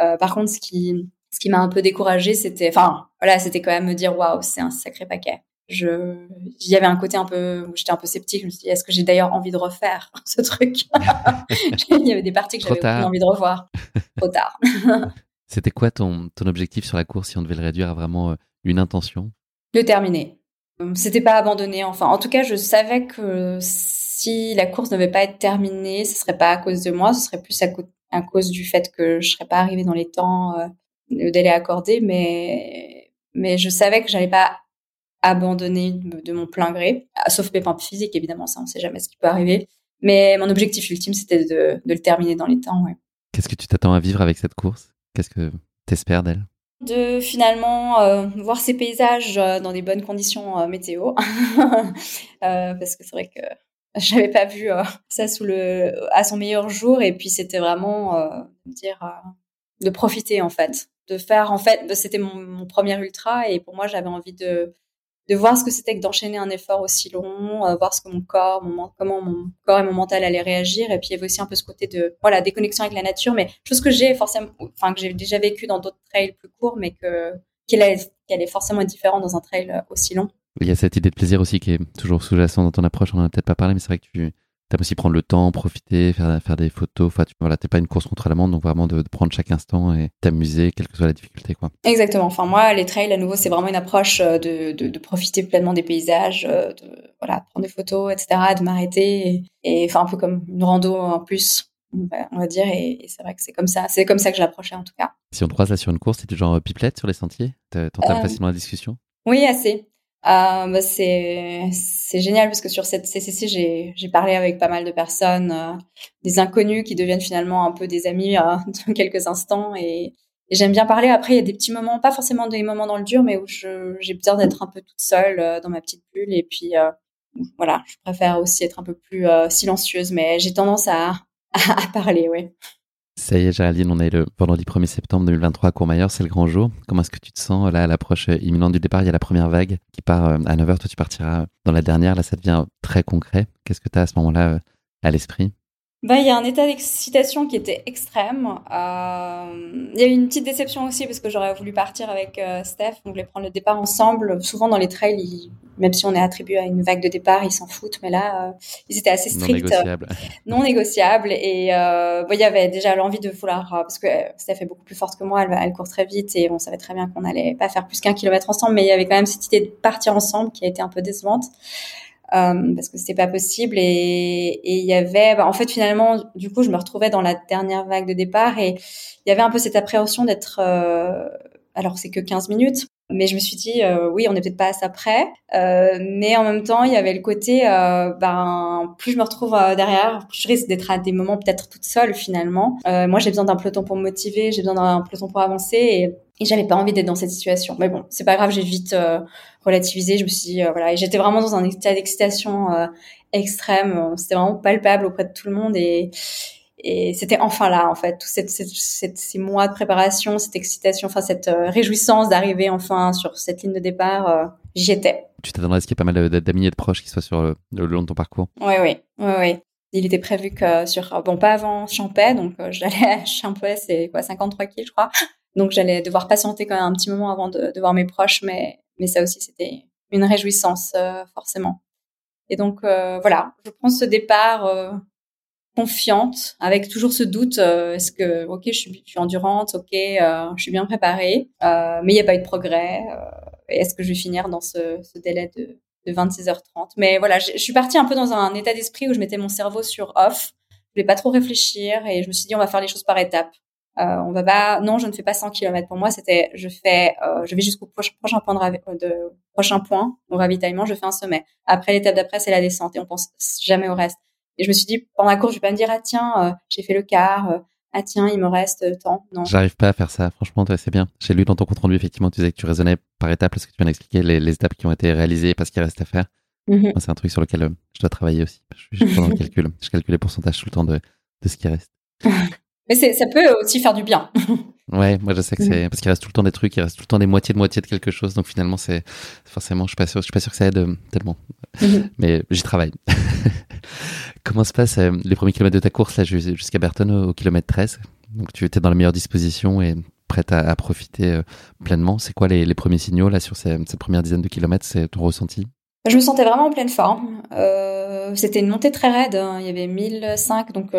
Euh, par contre, ce qui ce qui m'a un peu découragée, c'était, enfin, voilà, c'était quand même me dire, waouh, c'est un sacré paquet. Je, il y avait un côté un peu j'étais un peu sceptique. Je me suis dit, est-ce que j'ai d'ailleurs envie de refaire ce truc? Il y avait des parties que j'avais envie de revoir. Trop tard. C'était quoi ton, ton objectif sur la course si on devait le réduire à vraiment euh, une intention? Le terminer. C'était pas abandonné. Enfin, en tout cas, je savais que si la course ne devait pas être terminée, ce serait pas à cause de moi, ce serait plus à, à cause du fait que je serais pas arrivée dans les temps euh, le délai accordé, mais, mais je savais que j'allais pas abandonner de mon plein gré, sauf pépin physique, évidemment, ça, on sait jamais ce qui peut arriver. Mais mon objectif ultime, c'était de, de, le terminer dans les temps, ouais. Qu'est-ce que tu t'attends à vivre avec cette course? Qu'est-ce que tu espères d'elle? De finalement euh, voir ces paysages euh, dans des bonnes conditions euh, météo parce que c'est vrai que j'avais pas vu ça sous le à son meilleur jour et puis c'était vraiment dire de profiter en fait de faire en fait c'était mon, premier ultra et pour moi j'avais envie de de voir ce que c'était que d'enchaîner un effort aussi long, euh, voir ce que mon corps, mon, comment mon corps et mon mental allaient réagir, et puis il y avait aussi un peu ce côté de voilà déconnexion avec la nature, mais chose que j'ai forcément, enfin que j'ai déjà vécu dans d'autres trails plus courts, mais que qu'elle est, forcément être différente dans un trail aussi long. Il y a cette idée de plaisir aussi qui est toujours sous-jacente dans ton approche. On en a peut-être pas parlé, mais c'est vrai que tu tu aussi prendre le temps, profiter, faire, faire des photos. Enfin, tu voilà, t'es pas une course contre la montre, donc vraiment de, prendre chaque instant et t'amuser, quelle que soit la difficulté, quoi. Exactement. Enfin, moi, les trails, à nouveau, c'est vraiment une approche euh, de, de, de, profiter pleinement des paysages, euh, de voilà, prendre des photos, etc., de m'arrêter et, enfin un peu comme une rando en plus. On va dire, et, c'est vrai que c'est comme ça, c'est comme ça que j'approchais en tout cas. Si on te croise là sur une course, t'es genre pipelette sur les sentiers? T'entends euh, facilement la discussion? Oui, assez. Euh, c'est c'est génial parce que sur cette CCC j'ai j'ai parlé avec pas mal de personnes, euh, des inconnus qui deviennent finalement un peu des amis euh, dans quelques instants et, j'aime bien parler. Après il y a des petits moments, pas forcément des moments dans le dur, mais où je j'ai besoin d'être un peu toute seule euh, dans ma petite bulle et puis voilà, je préfère aussi être un peu plus silencieuse, mais j'ai tendance à à, à parler, oui. Ça y est, Géraldine, on est le vendredi 1er septembre 2023 à Courmayeur, c'est le grand jour. Comment est-ce que tu te sens là à l'approche euh, imminente du départ? Il y a la première vague qui part euh, à 9h, toi tu partiras dans la dernière, là ça devient très concret. Qu'est-ce que tu as à ce moment-là euh, à l'esprit? Bah, il y a un état d'excitation qui était extrême. Euh, il y a eu une petite déception aussi parce que j'aurais voulu partir avec euh, Steph. On voulait prendre le départ ensemble. Souvent dans les trails, même si on est attribué à une vague de départ, ils s'en foutent. Mais là, euh, ils étaient assez stricts, non négociables. non négociables. Et euh, il y avait déjà l'envie de vouloir parce que Steph est beaucoup plus forte que moi. Elle, elle court très vite et on savait très bien qu'on n'allait pas faire plus qu'un kilomètre ensemble. Mais il y avait quand même cette idée de partir ensemble qui a été un peu décevante. Euh, parce que c'était pas possible et il y avait bah, en fait finalement du coup je me retrouvais dans la dernière vague de départ et il y avait un peu cette appréhension d'être euh, alors c'est que 15 minutes mais je me suis dit euh, oui on n'est peut-être pas à ça près euh, mais en même temps il y avait le côté euh, ben plus je me retrouve derrière plus je risque d'être à des moments peut-être toute seule finalement moi j'ai besoin d'un peloton pour me motiver j'ai besoin d'un peloton pour avancer et Et j'avais pas envie d'être dans cette situation. Mais bon, c'est pas grave, j'ai vite euh, relativisé. Je me suis dit, euh, voilà, et j'étais vraiment dans un état d'excitation euh, extrême. C'était vraiment palpable auprès de tout le monde et et c'était enfin là en fait, tous cette, cette, ces mois de préparation, cette excitation, enfin cette réjouissance d'arriver enfin sur cette ligne de départ, j'y étais. Tu t'attendrais à ce qu'il y ait pas mal d'amis et de proches qui soient sur le, le long de ton parcours? Oui, oui, oui, oui. Il était prévu que sur, bon, pas avant Champais, donc euh, j'allais à Champais, c'est quoi, 53 kills, je crois. Donc j'allais devoir patienter quand même un petit moment avant de, de voir mes proches, mais, mais ça aussi, c'était une réjouissance, euh, forcément. Et donc, euh, voilà, je prends ce départ confiante, avec toujours ce doute, est-ce que, ok, je suis, je endurante, ok, je suis bien préparée, mais il n'y a pas eu de progrès. est-ce que je vais finir dans ce, délai de, de 26h30. Mais voilà, je, suis partie un peu dans un état d'esprit où je mettais mon cerveau sur off. Je voulais pas trop réfléchir et je me suis dit on va faire les choses par étapes. Euh, on va pas, non, je ne fais pas 100 km. Pour moi, c'était, je fais, euh, je vais jusqu'au prochain, point de, prochain point au ravitaillement, je fais un sommet. Après, l'étape d'après, c'est la descente et on pense jamais au reste. Et je me suis dit, pendant la course, je vais pas me dire, ah tiens, euh, j'ai fait le quart, euh, ah tiens, il me reste tant. Non. J'arrive pas à faire ça. Franchement, c'est bien. J'ai lu dans ton compte rendu, effectivement, tu disais que tu raisonnais par étapes, parce que tu viens d'expliquer les, les, étapes qui ont été réalisées, pas ce qu'il reste à faire. Mm-hmm. C'est un truc sur lequel euh, je dois travailler aussi. Je suis dans le calcul. Je calcule les pourcentages tout le temps de, de ce qui reste. Mais ça peut aussi faire du bien. ouais, moi je sais que c'est parce qu'il reste tout le temps des trucs, il reste tout le temps des moitiés de moitié de quelque chose. Donc finalement, c'est forcément, je suis pas sûr, je suis pas sûr que ça aide euh, tellement. Mm-hmm. Mais j'y travaille. Comment se passent euh, les premiers kilomètres de ta course là jusqu'à Berton au, kilomètre 13 Donc tu étais dans la meilleure disposition et prête à, profiter euh, pleinement. C'est quoi les, premiers signaux là sur ces, cette première dizaine de kilomètres C'est ton ressenti? Je me sentais vraiment en pleine forme. C'était une montée très raide. Hein. Il y avait 1005, donc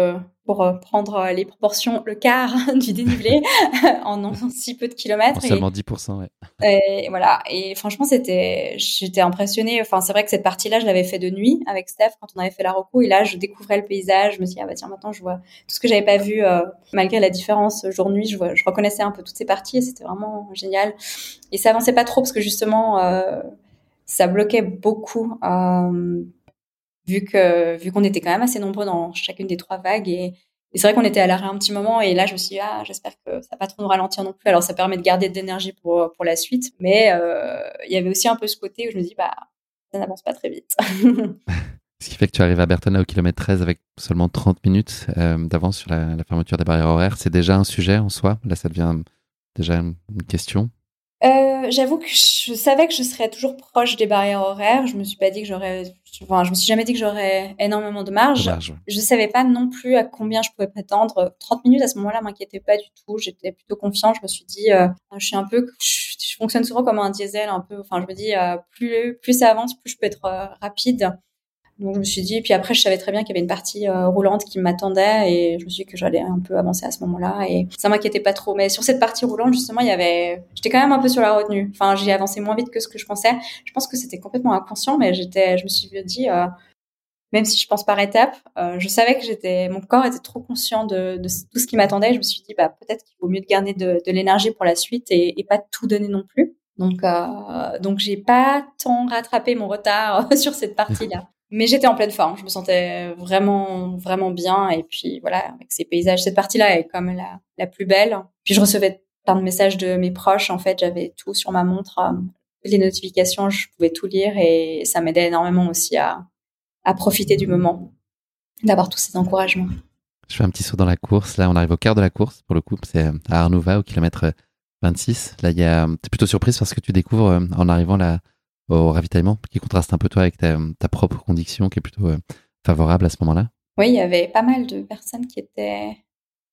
pour euh, prendre euh, les proportions, le quart du dénivelé en, si peu de kilomètres. En seulement 10%, ouais. Et voilà. Et franchement, c'était, j'étais impressionnée. Enfin, c'est vrai que cette partie-là, je l'avais fait de nuit avec Steph quand on avait fait la reco. Et là, je découvrais le paysage. Je me suis dit, ah bah tiens, maintenant, je vois tout ce que j'avais pas vu, euh, malgré la différence jour-nuit. Je, je reconnaissais un peu toutes ces parties et c'était vraiment génial. Et ça avançait pas trop parce que justement, euh, ça bloquait beaucoup. Euh, vu que vu qu'on était quand même assez nombreux dans chacune des trois vagues et, c'est vrai qu'on était à l'arrêt un petit moment et là je me suis dit ah j'espère que ça va pas trop nous ralentir non plus. Alors ça permet de garder de l'énergie pour pour la suite mais euh, il y avait aussi un peu ce côté où je me dis bah ça n'avance pas très vite. Ce qui fait que tu arrives à Bertona au kilomètre 13 avec seulement 30 minutes euh, d'avance sur la, la, fermeture des barrières horaires. C'est déjà un sujet en soi? Là ça devient déjà une question? Euh, j'avoue que je savais que je serais toujours proche des barrières horaires. Je me suis pas dit que j'aurais, enfin, je me suis jamais dit que j'aurais énormément de marge. Je savais pas non plus à combien je pouvais prétendre. 30 minutes à ce moment-là m'inquiétait pas du tout. J'étais plutôt confiante. Je me suis dit, euh, je suis un peu, je, fonctionne souvent comme un diesel, un peu. Enfin, je me dis, euh, plus plus ça avance, plus je peux être rapide. Donc je me suis dit, puis après je savais très bien qu'il y avait une partie euh, roulante qui m'attendait et je me suis dit que j'allais un peu avancer à ce moment-là et ça m'inquiétait pas trop. Mais sur cette partie roulante justement, il y avait, j'étais quand même un peu sur la retenue. Enfin, j'ai avancé moins vite que ce que je pensais. Je pense que c'était complètement inconscient, mais j'étais, je me suis dit, euh, même si je pense par étapes, euh, je savais que j'étais, mon corps était trop conscient de, tout ce qui m'attendait. Je me suis dit, bah peut-être qu'il vaut mieux de garder de, l'énergie pour la suite et, et, pas tout donner non plus. Donc, euh, donc j'ai pas tant rattrapé mon retard sur cette partie-là. Mais j'étais en pleine forme, je me sentais vraiment, vraiment bien. Et puis voilà, avec ces paysages, cette partie-là est comme la, la plus belle. Puis je recevais plein de messages de mes proches. En fait, j'avais tout sur ma montre, euh, les notifications, je pouvais tout lire et ça m'aidait énormément aussi à, à profiter du moment, d'avoir tous ces encouragements. Je fais un petit saut dans la course. Là, on arrive au quart de la course. Pour le coup, c'est à Arnouva, au kilomètre 26. Là, il y a, t'es plutôt surprise parce que tu découvres euh, en arrivant là au ravitaillement, qui contraste un peu toi avec ta, propre condition qui est plutôt euh, favorable à ce moment-là? Oui, il y avait pas mal de personnes qui étaient,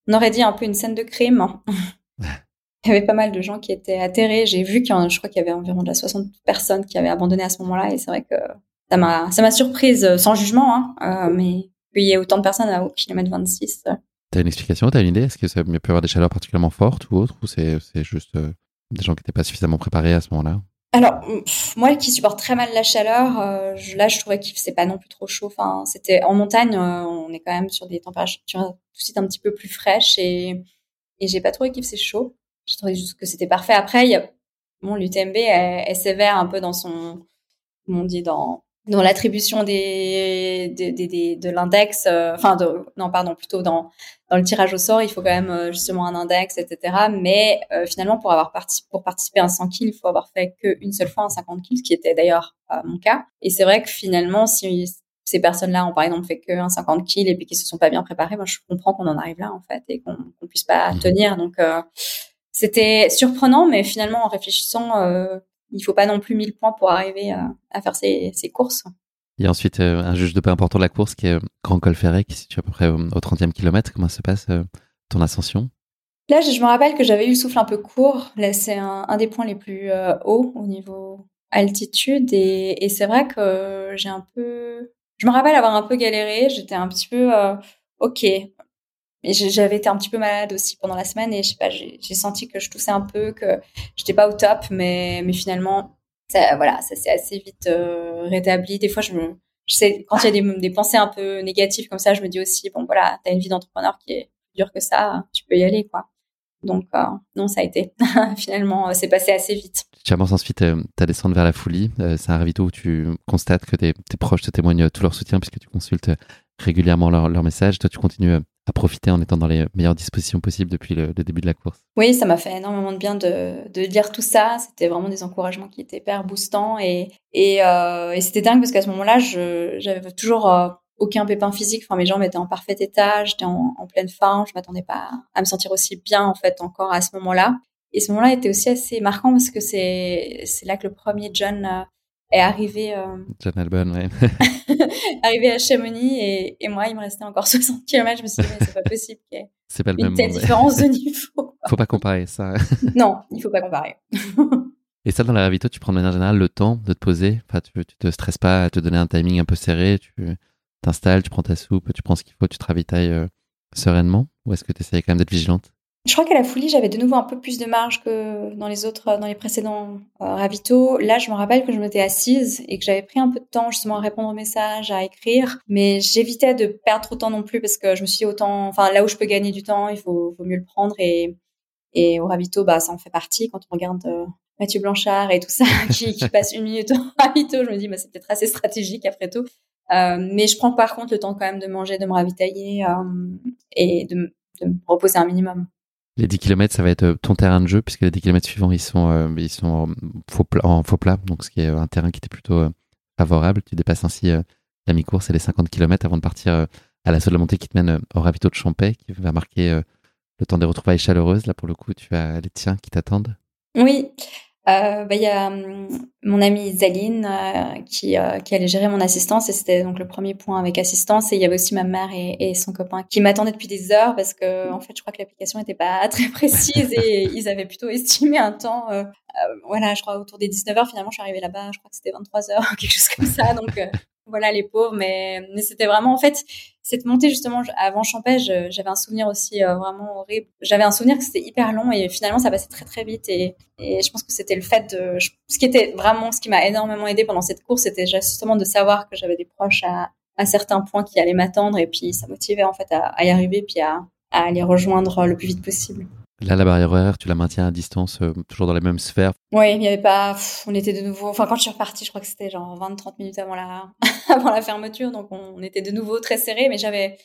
on aurait dit un peu une scène de crime. il y avait pas mal de gens qui étaient atterrés. J'ai vu qu'il je crois qu'il y avait environ de la 60 personnes qui avaient abandonné à ce moment-là et c'est vrai que ça m'a, ça m'a surprise, euh, sans jugement, hein, euh, mais qu'il y ait autant de personnes au kilomètre 26. T'as une explication, t'as une idée? Est-ce que ça peut y avoir des chaleurs particulièrement fortes ou autres, ou c'est, c'est juste des gens qui n'étaient pas suffisamment préparés à ce moment-là? Alors moi qui supporte très mal la chaleur, euh, là je trouvais qu'il c'est pas non plus trop chaud. Enfin c'était en montagne, euh, on est quand même sur des températures tout de suite un petit peu plus fraîches et et j'ai pas trouvé qu'il faisait chaud. Je trouvais juste que c'était parfait. Après il y a bon l'UTMB est, sévère un peu dans son comme on dit dans dans l'attribution des, des, des, de l'index, euh, enfin de, non pardon plutôt dans dans le tirage au sort, il faut quand même euh, justement un index, etc. Mais euh, finalement pour avoir participé pour participer à un 100 kills, il faut avoir fait qu'une seule fois un 50 kills, ce qui était d'ailleurs mon cas. Et c'est vrai que finalement si ces personnes-là ont par exemple fait qu'un 50 kills et puis qui se sont pas bien préparés, moi je comprends qu'on en arrive là en fait et qu'on qu'on puisse pas mmh. tenir. Donc c'était surprenant, mais finalement en réfléchissant il faut pas non plus 1000 points pour arriver à, faire ses, courses. Il y a ensuite euh, un juge de peu important de la course qui est euh, Grand Col Ferret, qui se situe à peu près au, 30e kilomètre. Comment se passe euh, ton ascension? Là, je, me rappelle que j'avais eu le souffle un peu court. Là, c'est un, des points les plus hauts au niveau altitude. Et, c'est vrai que j'ai un peu... Je me rappelle avoir un peu galéré. J'étais un petit peu... ok, mais j'avais été un petit peu malade aussi pendant la semaine et je sais pas, j'ai senti que je toussais un peu, que j'étais pas au top, mais, mais finalement, ça, voilà, ça s'est assez vite euh, rétabli. Des fois, je me, je sais, quand il y a des, pensées un peu négatives comme ça, je me dis aussi, bon voilà, t'as une vie d'entrepreneur qui est plus dure que ça, tu peux y aller, quoi. Donc, euh, non, ça a été. Finalement, euh, c'est passé assez vite. Tu avances ensuite ta descente vers la folie. c'est un ravito où tu constates que tes, proches te témoignent tout leur soutien puisque tu consultes régulièrement leurs leur messages. Toi, tu continues à profiter en étant dans les meilleures dispositions possibles depuis le, début de la course. Oui, ça m'a fait énormément de bien de, de lire tout ça. C'était vraiment des encouragements qui étaient hyper boostants et, et, euh, c'était dingue parce qu'à ce moment-là, j'avais toujours euh, aucun pépin physique. Enfin, mes jambes étaient en parfait état, j'étais en, pleine forme. Je m'attendais pas à me sentir aussi bien en fait encore à ce moment-là. Et ce moment-là était aussi assez marquant parce que c'est c'est là que le premier John est arrivé. Euh, John Albon, ouais. arrivé à Chamonix et, et, moi, il me restait encore 60 km. Je me suis dit, mais c'est pas possible qu'il y ait c'est pas le une telle différence de niveau. faut pas comparer ça. non, il faut pas comparer. et ça, dans la ravito, tu prends de manière générale le temps de te poser? Enfin, tu, tu te stresses pas à te donner un timing un peu serré? Tu t'installes, tu prends ta soupe, tu prends ce qu'il faut, tu te ravitailles euh, sereinement? Ou est-ce que tu essayes quand même d'être vigilante? Je crois qu'à la folie, j'avais de nouveau un peu plus de marge que dans les autres, dans les précédents euh, ravitaux. Là, je me rappelle que je m'étais assise et que j'avais pris un peu de temps justement à répondre aux messages, à écrire, mais j'évitais de perdre trop de temps non plus parce que je me suis dit autant, enfin là où je peux gagner du temps, il faut, mieux le prendre et et au ravito, bah ça en fait partie quand on regarde euh, Mathieu Blanchard et tout ça qui, qui passe une minute au ravito, je me dis bah c'est peut-être assez stratégique après tout. Euh, mais je prends par contre le temps quand même de manger, de me ravitailler et de, de me reposer un minimum. Les 10 km, ça va être euh, ton terrain de jeu, puisque les 10 km suivants, ils sont, euh, ils sont en faux, plat, donc ce qui est un terrain qui était plutôt euh, favorable. Tu dépasses ainsi la mi-course et les 50 km avant de partir à la la montée qui te mène au ravito de Champais, qui va marquer le temps des retrouvailles chaleureuses. Là, pour le coup, tu as les tiens qui t'attendent. Oui, euh, bah, il y a hum, mon amie Zaline euh, qui, euh, qui allait gérer mon assistance et c'était donc le premier point avec assistance. Et il y avait aussi ma mère et, son copain qui m'attendaient depuis des heures parce que en fait je crois que l'application n'était pas très précise et ils avaient plutôt estimé un temps voilà je crois autour des 19 heures. Finalement je suis arrivée là-bas je crois que c'était 23 heures quelque chose comme ça. Donc voilà les pauvres mais, c'était vraiment en fait cette montée justement avant Champège j'avais un souvenir aussi euh, vraiment horrible. J'avais un souvenir que c'était hyper long et finalement ça passait très très vite et, je pense que c'était le fait de ce qui était vraiment ce qui m'a énormément aidé pendant cette course c'était justement de savoir que j'avais des proches à, certains points qui allaient m'attendre et puis ça motivait en fait à, à y arriver puis à, à les rejoindre le plus vite possible Là, la barrière horaire, tu la maintiens à distance, euh, toujours dans les mêmes sphères Oui, il n'y avait pas. on était de nouveau. Enfin, quand je suis repartie, je crois que c'était genre 20-30 minutes avant la... avant la fermeture. Donc, on était de nouveau très serré. Mais j'avais.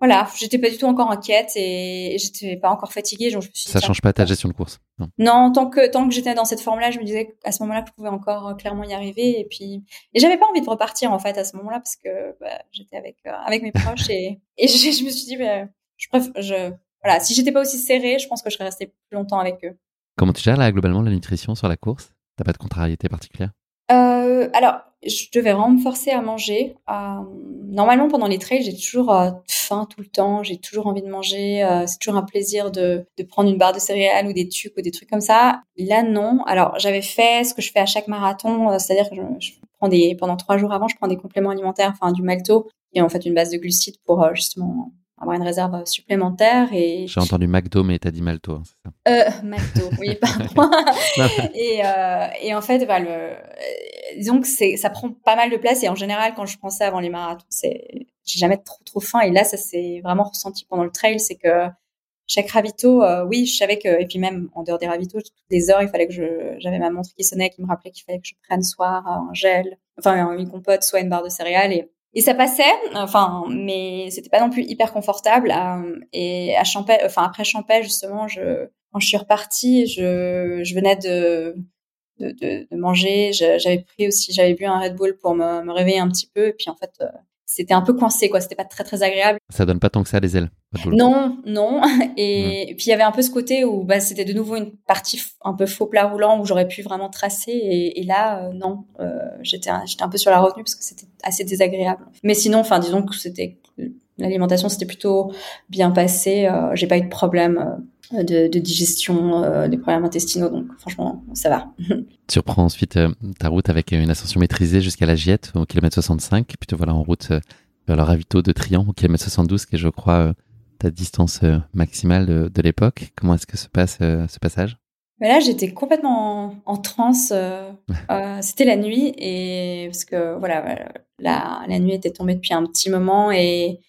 Voilà, j'étais pas du tout encore inquiète et j'étais pas encore fatiguée. Donc je me suis ça change pas ta gestion de course Non, non tant que, tant que j'étais dans cette forme-là, je me disais à ce moment-là que je pouvais encore euh, clairement y arriver. Et puis. Et j'avais pas envie de repartir, en fait, à ce moment-là, parce que bah, j'étais avec, euh, avec mes proches et, et je, je, me suis dit, bah, je préfère. Je, voilà, si j'étais pas aussi serrée, je pense que je serais restée plus longtemps avec eux. Comment tu gères là globalement la nutrition sur la course? T'as pas de contrariété particulière? Euh, Alors, je devais vraiment me forcer à manger. Euh, normalement, pendant les trails, j'ai toujours euh, faim tout le temps. J'ai toujours envie de manger. Euh, c'est toujours un plaisir de, de, prendre une barre de céréales ou des tucs ou des trucs comme ça. Là, non. Alors, j'avais fait ce que je fais à chaque marathon, c'est-à-dire que je, je, prends des pendant trois jours avant, je prends des compléments alimentaires, enfin du malto, qui est en fait une base de glucides pour justement avoir une réserve supplémentaire. Et j'ai entendu McDo, mais t'as dit Malto, hein, c'est ça? Euh, McDo, oui, pardon. et, euh, et en fait, bah, le, disons que ça prend pas mal de place. Et en général, quand je prends ça avant les marathons, c'est, j'ai jamais trop trop faim. Et là, ça s'est vraiment ressenti pendant le trail, c'est que chaque ravito, oui, je savais que, et puis même en dehors des ravitaux, toutes les heures, il fallait que je, j'avais ma montre qui sonnait, qui me rappelait qu'il fallait que je prenne soit un gel, enfin une compote, soit une barre de céréales, et et ça passait, enfin, mais c'était pas non plus hyper confortable. et à Champais, enfin après Champais justement, je, quand je suis repartie, je, je venais de de, de, de manger. J'avais pris aussi, j'avais bu un Red Bull pour me, me, réveiller un petit peu. Et puis en fait, euh, c'était un peu coincé, quoi. C'était pas très très agréable. Ça donne pas tant que ça les ailes. Non, non. Et, puis il y avait un peu ce côté où bah, c'était de nouveau une partie un peu faux plat roulant où j'aurais pu vraiment tracer. Et, et là, euh, non, euh, j'étais j'étais un peu sur la retenue parce que c'était assez désagréable. Mais sinon, enfin, disons que c'était l'alimentation, c'était plutôt bien passé. Euh, J'ai pas eu de problème de, de digestion, euh, des problèmes intestinaux. Donc franchement, ça va. tu reprends ensuite euh, ta route avec une ascension maîtrisée jusqu'à la Giette au kilomètre 65, puis te voilà en route euh, vers le ravito de Trian au kilomètre 72, qui est je crois ta distance maximale de, l'époque. Comment est-ce que se passe ce passage? Mais là, j'étais complètement en, transe. C'était la nuit et parce que voilà, la, la nuit était tombée depuis un petit moment et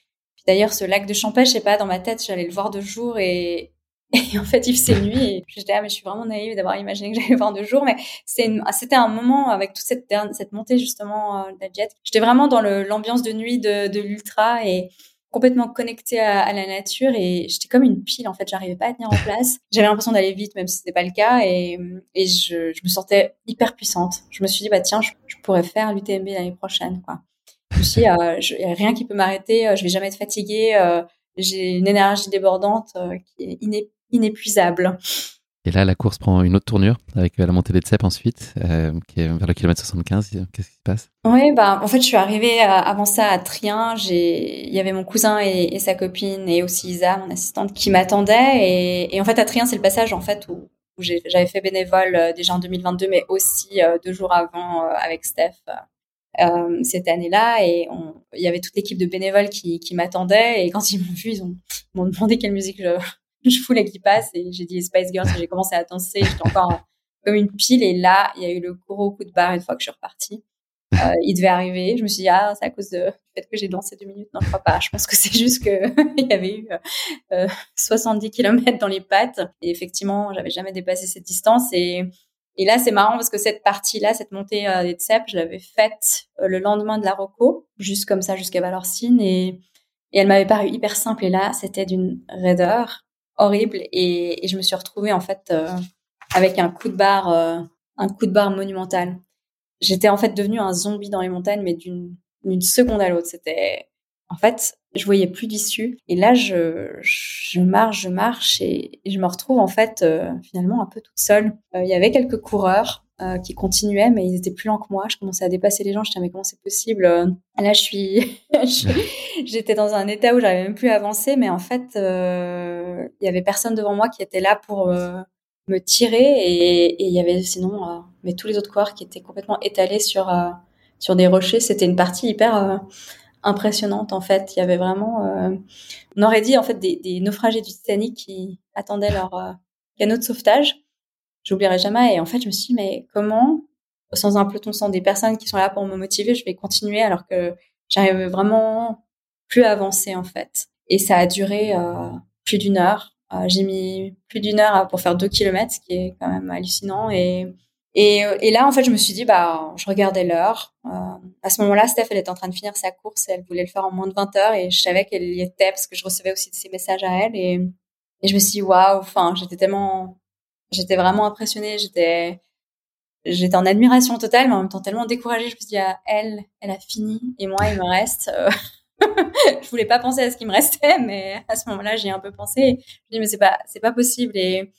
d'ailleurs ce lac de Champèche, je sais pas, dans ma tête, j'allais le voir de jour et, et en fait, il faisait nuit et j'étais ah mais je suis vraiment naïve d'avoir imaginé que j'allais voir deux jours. Mais c'était un moment avec toute cette cette montée justement euh, de la jet. J'étais vraiment dans l'ambiance de nuit de, de l'ultra et complètement connectée à, à, la nature et j'étais comme une pile en fait. J'arrivais pas à tenir en place. J'avais l'impression d'aller vite même si c'était pas le cas et, et je, je, me sentais hyper puissante. Je me suis dit bah tiens je, je pourrais faire l'UTMB l'année prochaine quoi. Je me suis dit euh, je, y a rien qui peut m'arrêter. Euh, je vais jamais être fatiguée. Euh, j'ai une énergie débordante qui est iné inépuisable. Et là, la course prend une autre tournure avec euh, la montée des Tsep ensuite, euh, qui est vers le kilomètre 75. Qu'est-ce qui se passe? Oui, bah, en fait, je suis arrivée avant ça à Trien. Il y avait mon cousin et, sa copine et aussi Isa, mon assistante, qui m'attendaient. Et, en fait, à Trien, c'est le passage en fait où, j'avais fait bénévole euh, déjà en 2022, mais aussi deux jours avant avec Steph. cette année-là et il y avait toute l'équipe de bénévoles qui, qui m'attendait et quand ils m'ont vu ils m'ont demandé quelle musique je, je voulais qu'il passe et j'ai dit Spice Girls j'ai commencé à danser. J'étais encore comme une pile et là il y a eu le gros coup de barre une fois que je suis repartie. Euh, il devait arriver. Je me suis dit ah c'est à cause de fait que j'ai dansé deux minutes. Non je crois pas. Je pense que c'est juste que il y avait eu euh, 70 km dans les pattes. Et effectivement j'avais jamais dépassé cette distance. Et et là, c'est marrant parce que cette partie-là, cette montée euh, des Tsep, je l'avais faite euh, le lendemain de la Rocco, juste comme ça jusqu'à Valorcine, et, et elle m'avait paru hyper simple. Et là, c'était d'une raideur horrible et, et, je me suis retrouvée en fait euh, avec un coup de barre, euh, un coup de barre monumental. J'étais en fait devenue un zombie dans les montagnes, mais d'une seconde à l'autre. C'était, en fait, je voyais plus d'issue. Et là, je, je marche, je marche et, je me retrouve en fait euh, finalement un peu toute seule. Il y avait quelques coureurs euh, qui continuaient, mais ils étaient plus lents que moi. Je commençais à dépasser les gens. Je disais, mais comment c'est possible euh, Là, je suis, j'étais dans un état où j'avais même plus avancé, mais en fait, euh, il y avait personne devant moi qui était là pour me tirer, et il y avait sinon, mais tous les autres coureurs qui étaient complètement étalés sur sur des rochers. C'était une partie hyper impressionnante en fait. Il y avait vraiment, on aurait dit en fait des naufragés du Titanic qui attendaient leur canot de sauvetage j'oublierai jamais. Et en fait, je me suis dit, mais comment, sans un peloton, sans des personnes qui sont là pour me motiver, je vais continuer alors que j'arrive vraiment plus à avancer, en fait. Et ça a duré euh, plus d'une heure. Euh, j'ai mis plus d'une heure pour faire deux kilomètres, ce qui est quand même hallucinant. Et, et, là, en fait, je me suis dit, bah, je regardais l'heure. Euh, à ce moment-là, Steph, elle était en train de finir sa course. Elle voulait le faire en moins de 20 heures et je savais qu'elle y était parce que je recevais aussi de ses messages à elle. Et, et je me suis dit, waouh, enfin, j'étais tellement J'étais vraiment impressionnée. J'étais, j'étais en admiration totale, mais en même temps tellement découragée. Je me suis dit, ah, elle, elle a fini, et moi, il me reste. Euh, je voulais pas penser à ce qui me restait, mais à ce moment-là, j'ai un peu pensé. Je me dit, mais c'est pas, c'est pas possible. Et,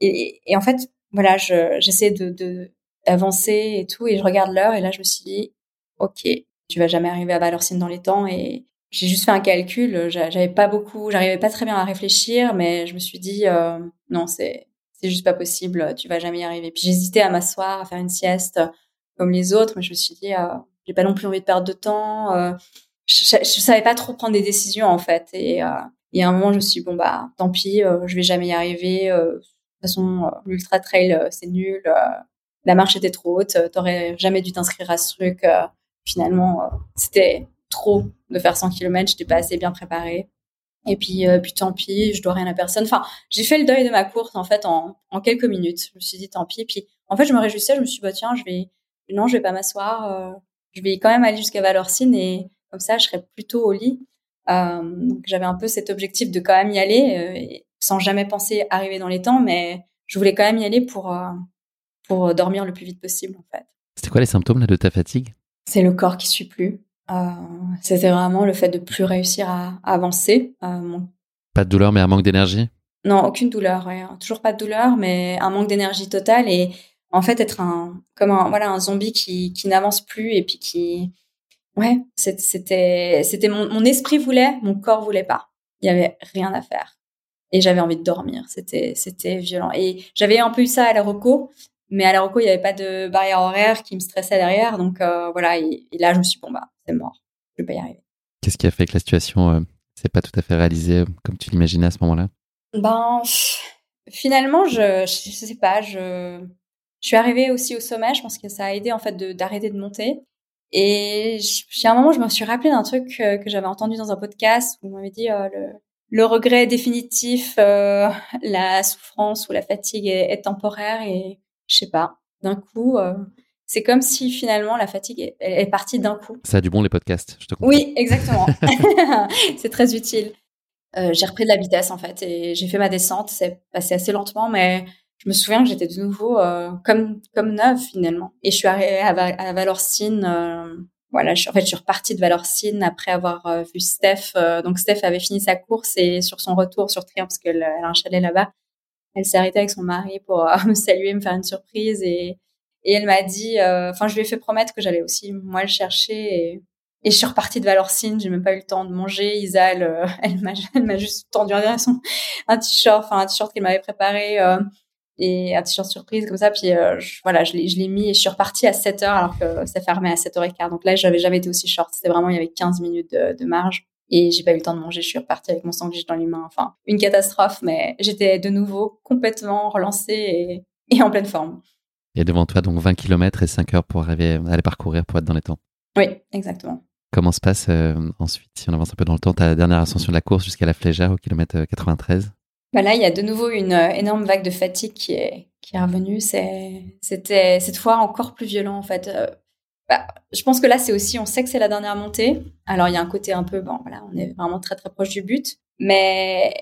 et, et en fait, voilà, je, j'essaie de, de, d'avancer et tout, et je regarde l'heure, et là, je me suis dit, ok, tu vas jamais arriver à Valorcine dans les temps, et j'ai juste fait un calcul. J'avais pas beaucoup, j'arrivais pas très bien à réfléchir, mais je me suis dit, euh, non, c'est, c'est juste pas possible, tu vas jamais y arriver. Puis j'hésitais à m'asseoir, à faire une sieste comme les autres, mais je me suis dit, euh, j'ai pas non plus envie de perdre de temps. Euh, je, je, savais pas trop prendre des décisions en fait. Et, euh, et à un moment, je me suis dit, bon bah, tant pis, euh, je vais jamais y arriver. Euh, de toute façon, l'ultra trail, c'est nul. la marche était trop haute. T'aurais jamais dû t'inscrire à ce truc. finalement, c'était trop de faire 100 km. J'étais pas assez bien préparée. Et puis, euh, puis tant pis, je dois rien à personne. Enfin, j'ai fait le deuil de ma course en fait en, en quelques minutes. Je me suis dit tant pis. Puis en fait, je me réjouissais. Je me suis dit bah tiens, je vais non, je vais pas m'asseoir. Euh, je vais quand même aller jusqu'à Valorcine et comme ça, je serai plutôt au lit. Euh, donc j'avais un peu cet objectif de quand même y aller, euh, sans jamais penser arriver dans les temps, mais je voulais quand même y aller pour euh, pour dormir le plus vite possible en fait. C'était quoi les symptômes là, de ta fatigue? C'est le corps qui suit plus. Euh, c'était vraiment le fait de plus réussir à, à avancer. Mon... Pas de douleur, mais un manque d'énergie? Non, aucune douleur. Toujours pas de douleur, mais un manque d'énergie totale et en fait être un comme un voilà un zombie qui qui n'avance plus et puis qui ouais c'était c'était mon, mon esprit voulait mon corps voulait pas il y avait rien à faire et j'avais envie de dormir c'était c'était violent et j'avais un peu eu ça à la Rocco mais à la Rocco il y avait pas de barrière horaire qui me stressait derrière donc euh, voilà et, là je me suis dit, bon bah c'est mort je vais pas y arriver qu'est-ce qui a fait que la situation euh, s'est pas tout à fait réalisée euh, comme tu l'imaginais à ce moment-là? Ben finalement je je sais pas je je suis arrivée aussi au sommet. Je pense que ça a aidé en fait d'arrêter de, monter. Et j'ai un moment, je me suis rappelé d'un truc euh, que, j'avais entendu dans un podcast où on m'avait dit euh, le, le, regret définitif, euh, la souffrance ou la fatigue est, est temporaire. Et je sais pas, d'un coup, euh, c'est comme si finalement la fatigue est, est partie d'un coup. Ça a du bon les podcasts, je te comprends. Oui, exactement. c'est très utile. j'ai repris de la vitesse en fait et j'ai fait ma descente. C'est passé assez lentement, mais je me souviens que j'étais de nouveau euh, comme comme neuve finalement. Et je suis arrivée à, à Valorcine. Euh, voilà, je, en fait, je suis repartie de Valorcine après avoir euh, vu Steph. Euh, donc Steph avait fini sa course et sur son retour sur Trier, parce qu'elle elle a un chalet là-bas, elle s'est arrêtée avec son mari pour me saluer, me faire une surprise et et elle m'a dit, enfin, je lui ai fait promettre que j'allais aussi moi le chercher et et je suis repartie de Valorcine, j'ai même pas eu le temps de manger. Isa, elle, m'a, elle m'a juste tendu un, un t-shirt, enfin un t-shirt qu'elle m'avait préparé. Euh, et un t-shirt surprise comme ça. Puis euh, je, voilà, je l'ai, mis et je suis repartie à 7 heures alors que ça fermait à 7h15. Donc là, j'avais jamais été aussi short. C'était vraiment, il y avait 15 minutes de marge. Et j'ai pas eu le temps de manger. Je suis repartie avec mon sandwich dans les mains. Enfin, une catastrophe, mais j'étais de nouveau complètement relancée et, et en pleine forme. Et devant toi, donc 20 km et 5 heures pour arriver à les parcourir pour être dans les temps. Oui, exactement. Comment se passe euh, ensuite, si on avance un peu dans le temps, ta dernière ascension de la course jusqu'à la Flégère au kilomètre 93 euh, bah là, il y a de nouveau une euh, énorme vague de fatigue qui est, qui est revenue. C'était cette fois encore plus violent en fait. Bah, je pense que là, c'est aussi, on sait que c'est la dernière montée. Alors, il y a un côté un peu, bon, voilà, on est vraiment très très proche du but. Mais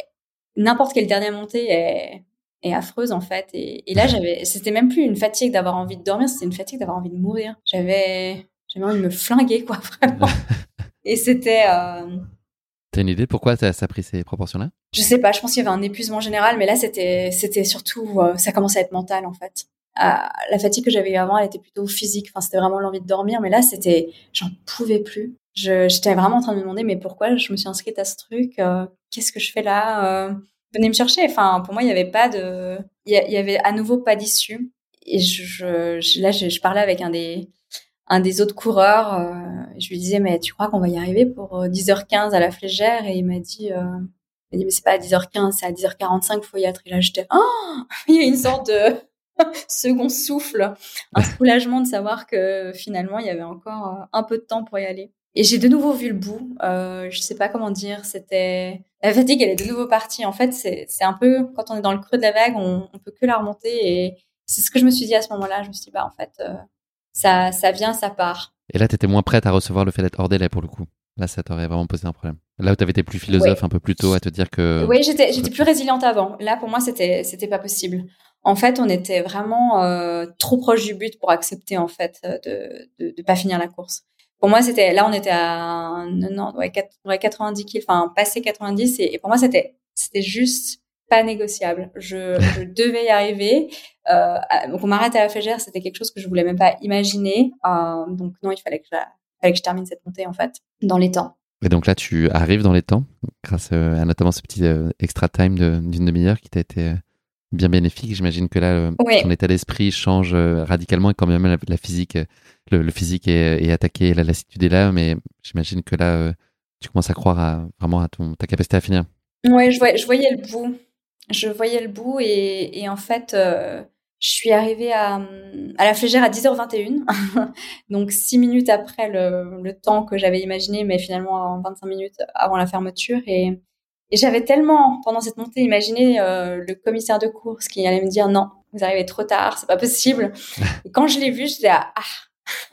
n'importe quelle dernière montée est, est affreuse en fait. Et, et là, j'avais, c'était même plus une fatigue d'avoir envie de dormir, c'était une fatigue d'avoir envie de mourir. J'avais, j'avais envie de me flinguer quoi, vraiment. et c'était, euh, T'as une idée pourquoi ça, a pris ces proportions-là? Je sais pas, je pense qu'il y avait un épuisement général, mais là c'était c'était surtout euh, ça commençait à être mental en fait. Euh, la fatigue que j'avais eu avant, elle était plutôt physique. Enfin, c'était vraiment l'envie de dormir, mais là c'était j'en pouvais plus. J'étais vraiment en train de me demander mais pourquoi je me suis inscrite à ce truc euh, Qu'est-ce que je fais là Venez me chercher. Enfin, pour moi, il y avait pas de, il y, avait à nouveau pas d'issue. Et je, là, je, parlais avec un des un des autres coureurs, euh, je lui disais, mais tu crois qu'on va y arriver pour 10h15 euh, à la flégère? Et il m'a dit, euh, il m'a dit, mais c'est pas à 10h15, c'est à 10h45 faut y être. Et là, j'étais, oh il y a une sorte de second souffle, un soulagement de savoir que finalement, il y avait encore un peu de temps pour y aller. Et j'ai de nouveau vu le bout. Euh, je sais pas comment dire. C'était la fatigue, elle est de nouveau partie. En fait, c'est un peu quand on est dans le creux de la vague, on, on peut que la remonter. Et c'est ce que je me suis dit à ce moment-là. Je me suis dit, bah en fait, euh, ça, ça vient, ça part. Et là, tu étais moins prête à recevoir le fait d'être hors délai pour le coup. Là, ça t'aurait vraiment posé un problème. Là où tu avais été plus philosophe un peu plus tôt à te dire que. Oui, j'étais, j'étais plus résiliente avant. Là, pour moi, c'était, c'était pas possible. En fait, on était vraiment euh, trop proche du but pour accepter en fait de, de, de pas finir la course. Pour moi, c'était là, on était à non, ouais, 90 kills, enfin passé 90, et, et pour moi, c'était, c'était juste pas négociable. Je, je devais y arriver. Euh, donc on m'arrête à la flégère, c'était quelque chose que je voulais même pas imaginer. Euh, donc non, il fallait que, je, fallait que je termine cette montée en fait dans les temps. Et donc là, tu arrives dans les temps grâce euh, à notamment ce petit euh, extra time d'une demi-heure qui t'a été bien bénéfique. J'imagine que là, ton état d'esprit change radicalement et quand même la, physique, le, physique est, est, attaqué, la lassitude est là, mais j'imagine que là, tu commences à croire à, vraiment à ton, ta capacité à finir. Ouais, je voyais, je voyais le bout je voyais le bout et, et en fait, euh, je suis arrivée à, à la flégère à 10h21, donc six minutes après le, le temps que j'avais imaginé, mais finalement en 25 minutes avant la fermeture. Et, Et j'avais tellement, pendant cette montée, imaginé euh, le commissaire de course qui allait me dire non, vous arrivez trop tard, c'est pas possible. Et quand je l'ai vu, j'étais ah,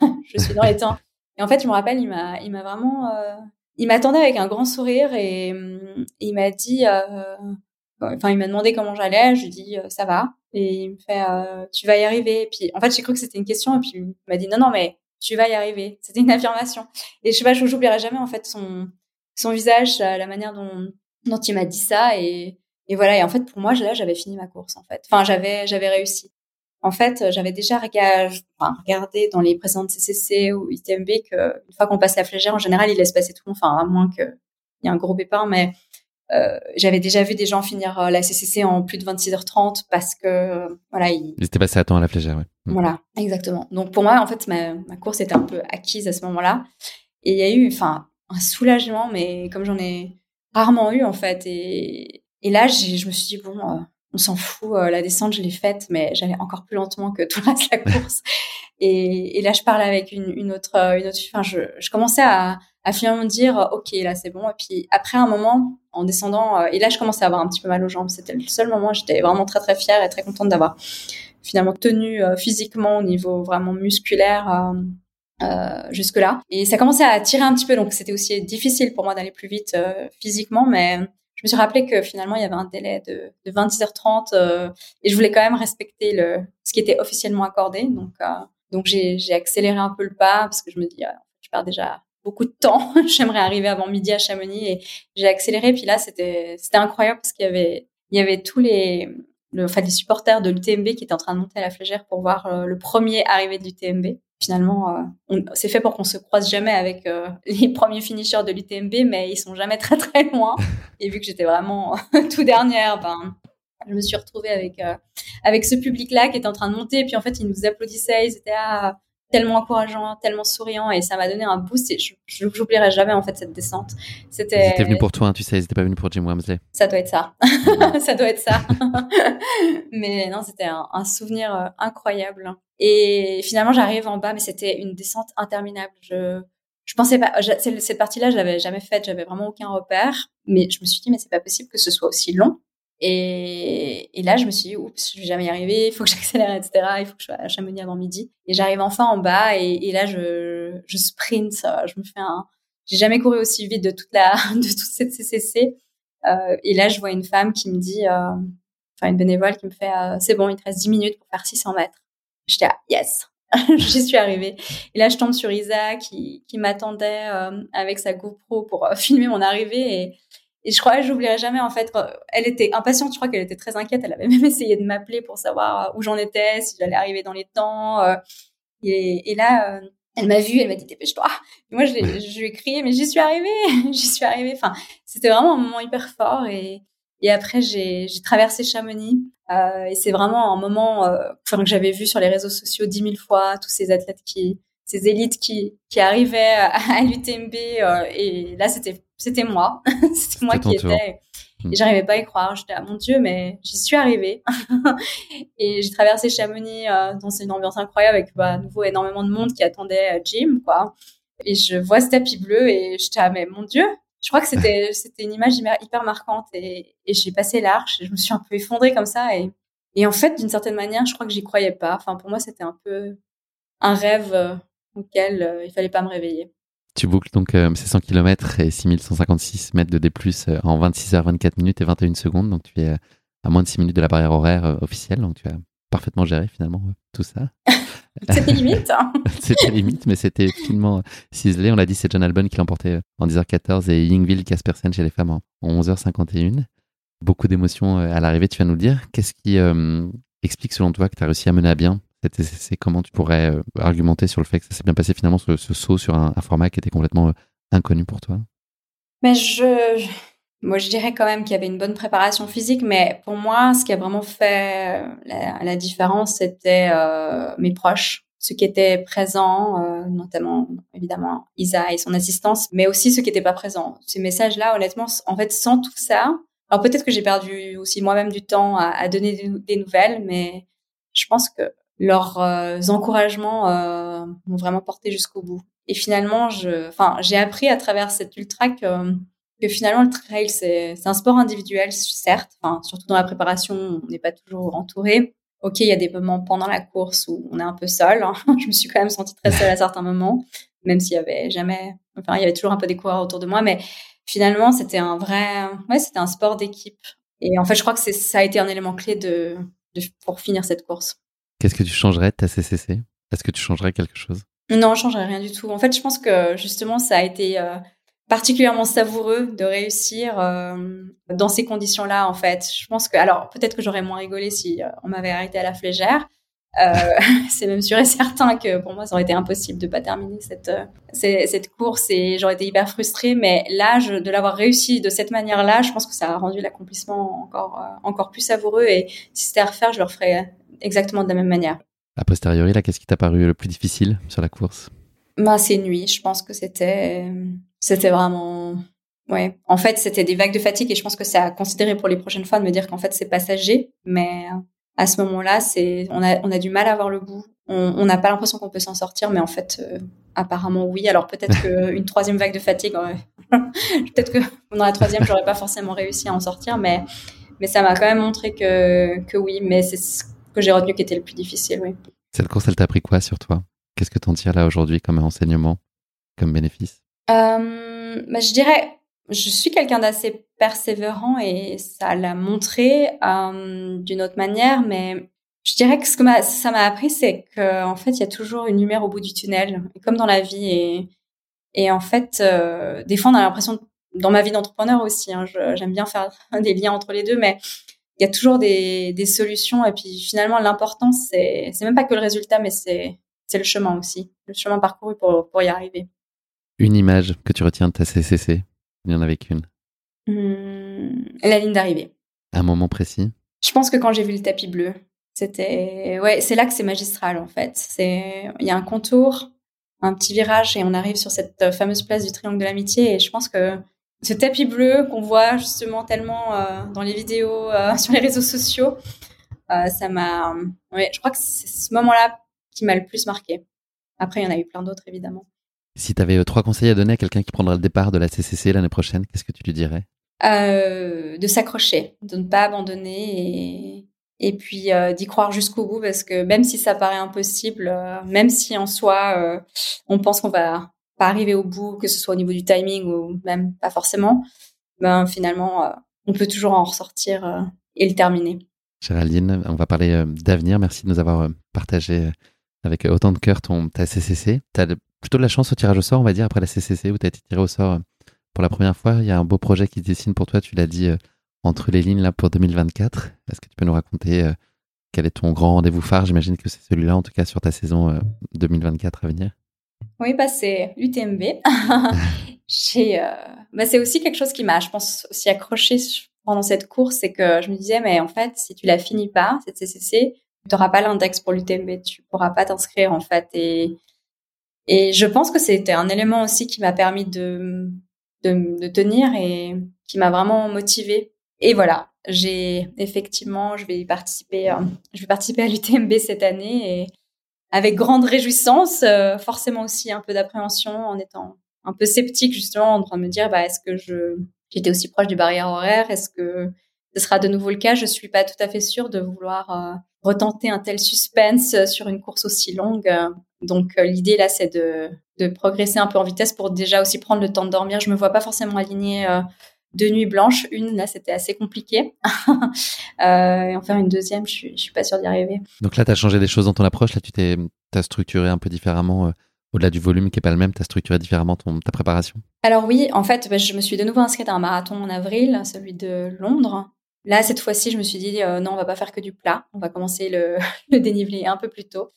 je suis dans les temps. Et en fait, je me rappelle, il m'a, il m'a vraiment, euh, il m'attendait avec un grand sourire et, hum, il m'a dit, euh, enfin, il m'a demandé comment j'allais. Je lui dis ça va. Et il me fait, tu vas y arriver. Et puis, en fait, j'ai cru que c'était une question. Et puis, il m'a dit non, non, mais tu vas y arriver. C'était une affirmation. Et je sais pas, je n'oublierai jamais en fait son, son visage, la manière dont dont il m'a dit ça et, et voilà. Et en fait pour moi là j'avais fini ma course en fait. Enfin j'avais j'avais réussi. En fait j'avais déjà regardé dans les précédentes CCC ou ITMB que une fois qu'on passe la flégère en général il laisse passer tout le monde enfin à moins que il y ait un gros pépin. Mais euh, j'avais déjà vu des gens finir euh, la CCC en plus de 26h30 parce que voilà ils, ils étaient passés à temps à la flégère ouais. Mm. voilà exactement. Donc pour moi en fait ma, ma course était un peu acquise à ce moment-là. Et il y a eu enfin un soulagement mais comme j'en ai rarement eu en fait. Et, et là, je me suis dit, bon, euh, on s'en fout, euh, la descente, je l'ai faite, mais j'allais encore plus lentement que tout le reste de la course. et, et, là, je parlais avec une, une autre, euh, une autre, enfin, je, je commençais à, à finalement me dire, ok, là, c'est bon. Et puis après un moment, en descendant, et là, je commençais à avoir un petit peu mal aux jambes. C'était le seul moment, j'étais vraiment très très fière et très contente d'avoir finalement tenu physiquement au niveau vraiment musculaire. Euh, jusque là et ça commençait à tirer un petit peu donc c'était aussi difficile pour moi d'aller plus vite euh, physiquement mais je me suis rappelé que finalement il y avait un délai de, de 26h30 euh, et je voulais quand même respecter le ce qui était officiellement accordé. Donc donc j'ai accéléré un peu le pas parce que je me dis je perds déjà beaucoup de temps. J'aimerais arriver avant midi à Chamonix et j'ai accéléré. Puis là c'était c'était incroyable parce qu'il y avait il y avait tous les le, enfin, les supporters de l'UTMB qui étaient en train de monter à la flégère pour voir le premier arrivé de l'UTMB finalement, euh, c'est fait pour qu'on se croise jamais avec euh, les premiers finishers de l'UTMB, mais ils sont jamais très très loin. Et vu que j'étais vraiment tout dernière, ben, je me suis retrouvée avec euh, avec ce public-là qui était en train de monter. Et puis en fait, ils nous applaudissaient, ils étaient ah, tellement encourageants, tellement souriants, et ça m'a donné un boost. Et je n'oublierai jamais en fait cette descente. C'était. Ils venu pour toi, hein, tu sais, ils n'étaient pas venus pour Jim Wamsley. Ça doit être ça. ça doit être ça. mais non, c'était un, un, souvenir incroyable. Et finalement, j'arrive en bas, mais c'était une descente interminable. Je, je pensais pas, cette partie-là, je l'avais jamais faite, j'avais vraiment aucun repère. Mais je me suis dit, mais c'est pas possible que ce soit aussi long. Et, là, je me suis dit, oups, je vais jamais y arriver, il faut que j'accélère, etc. Il faut que je sois à Chamonix avant midi. Et j'arrive enfin en bas, et, et, là, je, je sprint, je me fais un, j'ai jamais couru aussi vite de toute la, de toute cette CCC. Euh, et là, je vois une femme qui me dit, euh, enfin, une bénévole qui me fait, euh, c'est bon, il te reste 10 minutes pour faire 600 mètres. J'étais là, yes, j'y suis arrivée. Et là, je tombe sur Isa qui, qui m'attendait euh, avec sa GoPro pour euh, filmer mon arrivée. Et, et je crois, j'oublierai jamais, en fait, elle était impatiente, je crois qu'elle était très inquiète. Elle avait même essayé de m'appeler pour savoir où j'en étais, si j'allais arriver dans les temps. Euh. et, et, là, elle m'a vue, elle m'a dit dépêche-toi. Moi, je, je lui ai crié, mais j'y suis arrivée, j'y suis arrivée. Enfin, c'était vraiment un moment hyper fort. Et, et après, j'ai traversé Chamonix. Euh, et c'est vraiment un moment euh, que j'avais vu sur les réseaux sociaux dix mille fois, tous ces athlètes qui, ces élites qui, qui arrivaient à, l'UTMB. Euh, et là, c'était c'était moi. c'était moi qui étais. Et j'arrivais pas à y croire. J'étais, ah, mon Dieu, mais j'y suis arrivée. et j'ai traversé Chamonix euh, dans une ambiance incroyable avec bah, à nouveau énormément de monde qui attendait Jim, quoi. Et je vois ce tapis bleu et j'étais, ah, mais mon Dieu, je crois que c'était c'était une image hyper marquante et, et j'ai passé l'arche et je me suis un peu effondrée comme ça et et en fait d'une certaine manière je crois que j'y croyais pas. Enfin pour moi c'était un peu un rêve euh, auquel euh, il fallait pas me réveiller. Tu boucles donc euh, ces 100 km et 6156 mètres de D+, en 26 h 24 minutes et 21 secondes. Donc tu es à moins de 6 minutes de la barrière horaire officielle. Donc tu as parfaitement géré finalement tout ça C'était limite. Hein. c'était limite, mais c'était finement ciselé. On l'a dit, c'est John Albon qui l'emportait en 10h14 et Yingville Caspersen chez les femmes en 11h51. Beaucoup d'émotions euh, à l'arrivée, tu vas nous le dire. Qu'est-ce qui euh, explique selon toi que tu as réussi à mener à bien C'est Comment tu pourrais euh, argumenter sur le fait que ça s'est bien passé finalement ce, saut sur un, format qui était complètement inconnu pour toi? Mais je, moi, je dirais quand même qu'il y avait une bonne préparation physique, mais pour moi, ce qui a vraiment fait euh, la, différence, c'était euh, mes proches, ceux qui étaient présents, euh, notamment évidemment Isa et son assistance, mais aussi ceux qui n'étaient pas présents. Ces messages-là, honnêtement, en fait, sans tout ça, alors peut-être que j'ai perdu aussi moi-même du temps à, donner des, nouvelles, mais je pense que leurs euh, encouragements euh, m'ont vraiment porté jusqu'au bout. Et finalement, je, enfin, j'ai appris à travers cet ultra que que finalement le trail c'est un sport individuel certes, enfin surtout dans la préparation on n'est pas toujours entouré. Ok, il y a des moments pendant la course où on est un peu seul. Hein. Je me suis quand même sentie très seule à certains moments, même s'il y avait jamais, enfin il y avait toujours un peu des coureurs autour de moi, mais finalement c'était un vrai, ouais c'était un sport d'équipe. Et en fait je crois que ça a été un élément clé de, de pour finir cette course. Qu'est-ce que tu changerais de ta CCC Est-ce que tu changerais quelque chose? Non, je changerais rien du tout. En fait, je pense que justement, ça a été euh, particulièrement savoureux de réussir euh, dans ces conditions-là. En fait, je pense que, alors peut-être que j'aurais moins rigolé si euh, on m'avait arrêté à la flégère. c'est même sûr et certain que pour moi, ça aurait été impossible de pas terminer cette cette course et j'aurais été hyper frustrée. Mais là, de l'avoir réussi de cette manière-là, je pense que ça a rendu l'accomplissement encore encore plus savoureux. Et si c'était à refaire, je le referais exactement de la même manière. A posteriori, là, qu'est-ce qui t'a paru le plus difficile sur la course? Bah, Ces nuits, je pense que c'était, c'était vraiment... Ouais. En fait, c'était des vagues de fatigue et je pense que c'est à considérer pour les prochaines fois de me dire qu'en fait, c'est passager. Mais à ce moment-là, c'est, on a, on a du mal à voir le bout. On n'a pas l'impression qu'on peut s'en sortir, mais en fait, euh, apparemment, oui. Alors peut-être qu'une troisième vague de fatigue, peut-être que dans la troisième, j'aurais pas forcément réussi à en sortir, mais, mais ça m'a quand même montré que, que oui. Mais c'est que j'ai retenu qui était le plus difficile, oui. Cette course, elle t'a appris quoi sur toi? Qu'est-ce que tu en tires là aujourd'hui comme enseignement, comme bénéfice? Euh, bah, Je dirais, je suis quelqu'un d'assez persévérant et ça l'a montré euh, d'une autre manière, mais je dirais que ce que ça m'a appris, c'est qu'en fait, il y a toujours une lumière au bout du tunnel, comme dans la vie. Et, et en fait, euh, des fois, on a l'impression, dans ma vie d'entrepreneur aussi, hein, j'aime bien faire des liens entre les deux, mais il y a toujours des, des solutions. Et puis finalement, l'important, c'est, même pas que le résultat, mais c'est le chemin aussi, le chemin parcouru pour, pour y arriver. Une image que tu retiens de ta CCC Il y en avait qu'une. Mmh, la ligne d'arrivée. Un moment précis Je pense que quand j'ai vu le tapis bleu, c'était ouais, c'est là que c'est magistral en fait. C'est il y a un contour, un petit virage et on arrive sur cette fameuse place du triangle de l'amitié et je pense que ce tapis bleu qu'on voit justement tellement euh, dans les vidéos, euh, sur les réseaux sociaux, euh, ça m'a. Ouais, je crois que c'est ce moment-là qui m'a le plus marqué. Après, il y en a eu plein d'autres évidemment. Si tu avais trois conseils à donner à quelqu'un qui prendra le départ de la CCC l'année prochaine, qu'est-ce que tu lui dirais? De s'accrocher, de ne pas abandonner et, et puis d'y croire jusqu'au bout parce que même si ça paraît impossible, même si en soi on pense qu'on va pas arriver au bout, que ce soit au niveau du timing ou même pas forcément, ben finalement, euh, on peut toujours en ressortir euh, et le terminer. Géraldine, on va parler euh, d'avenir. Merci de nous avoir partagé avec autant de cœur ton, ta CCC. Tu as plutôt de la chance au tirage au sort, on va dire, après la CCC, où tu as été tiré au sort pour la première fois. Il y a un beau projet qui se dessine pour toi, tu l'as dit, entre les lignes là pour 2024. Est-ce que tu peux nous raconter quel est ton grand rendez-vous phare? J'imagine que c'est celui-là, en tout cas, sur ta saison 2024 à venir. Oui, bah, c'est l'UTMB. Euh, bah, c'est aussi quelque chose qui m'a, je pense, aussi accroché pendant cette course, c'est que je me disais, mais en fait, si tu la finis pas, cette CCC, tu n'auras pas l'index pour l'UTMB, tu pourras pas t'inscrire, en fait. Et, et je pense que c'était un élément aussi qui m'a permis de, de, tenir et qui m'a vraiment motivée. Et voilà, j'ai effectivement, je vais participer, euh, je vais participer à l'UTMB cette année et avec grande réjouissance, euh, forcément aussi un peu d'appréhension en étant un peu sceptique justement en train de me dire bah est-ce que je j'étais aussi proche du barrière horaire? Est-ce que ce sera de nouveau le cas je suis pas tout à fait sûre de vouloir euh, retenter un tel suspense sur une course aussi longue donc euh, l'idée là c'est de de progresser un peu en vitesse pour déjà aussi prendre le temps de dormir je me vois pas forcément aligner deux nuits blanches. Une, là, c'était assez compliqué. euh, et en faire une deuxième, je suis, suis pas sûre d'y arriver. Donc là, tu as changé des choses dans ton approche. Là, tu t'es as structuré un peu différemment. Euh, au-delà du volume qui est pas le même, tu as structuré différemment ton, ta préparation Alors oui, en fait, bah, je me suis de nouveau inscrite à un marathon en avril, celui de Londres. Là, cette fois-ci, je me suis dit, euh, non, on va pas faire que du plat. On va commencer le, dénivelé un peu plus tôt.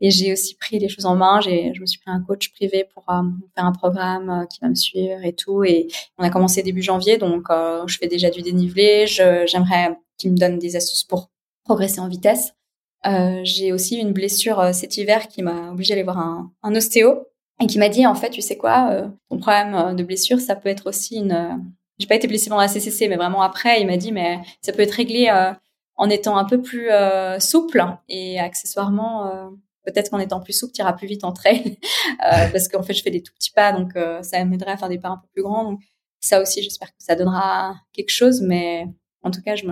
Et j'ai aussi pris les choses en main. Je me suis pris un coach privé pour euh, faire un programme euh, qui va me suivre et tout. Et on a commencé début janvier, donc je fais déjà du dénivelé. J'aimerais qu'il me donne des astuces pour progresser en vitesse. j'ai aussi une blessure cet hiver qui m'a obligée d'aller voir un, ostéo et qui m'a dit en fait, tu sais quoi, ton problème de blessure, ça peut être aussi une. J'ai pas été blessée pendant la CCC, mais vraiment après, il m'a dit mais ça peut être réglé en étant un peu plus souple et accessoirement peut-être qu'en étant plus souple, tu iras plus vite en trail, euh, parce qu'en fait, je fais des tout petits pas, donc euh, ça m'aiderait à faire des pas un peu plus grands. Donc, ça aussi, j'espère que ça donnera quelque chose. Mais en tout cas, j'ai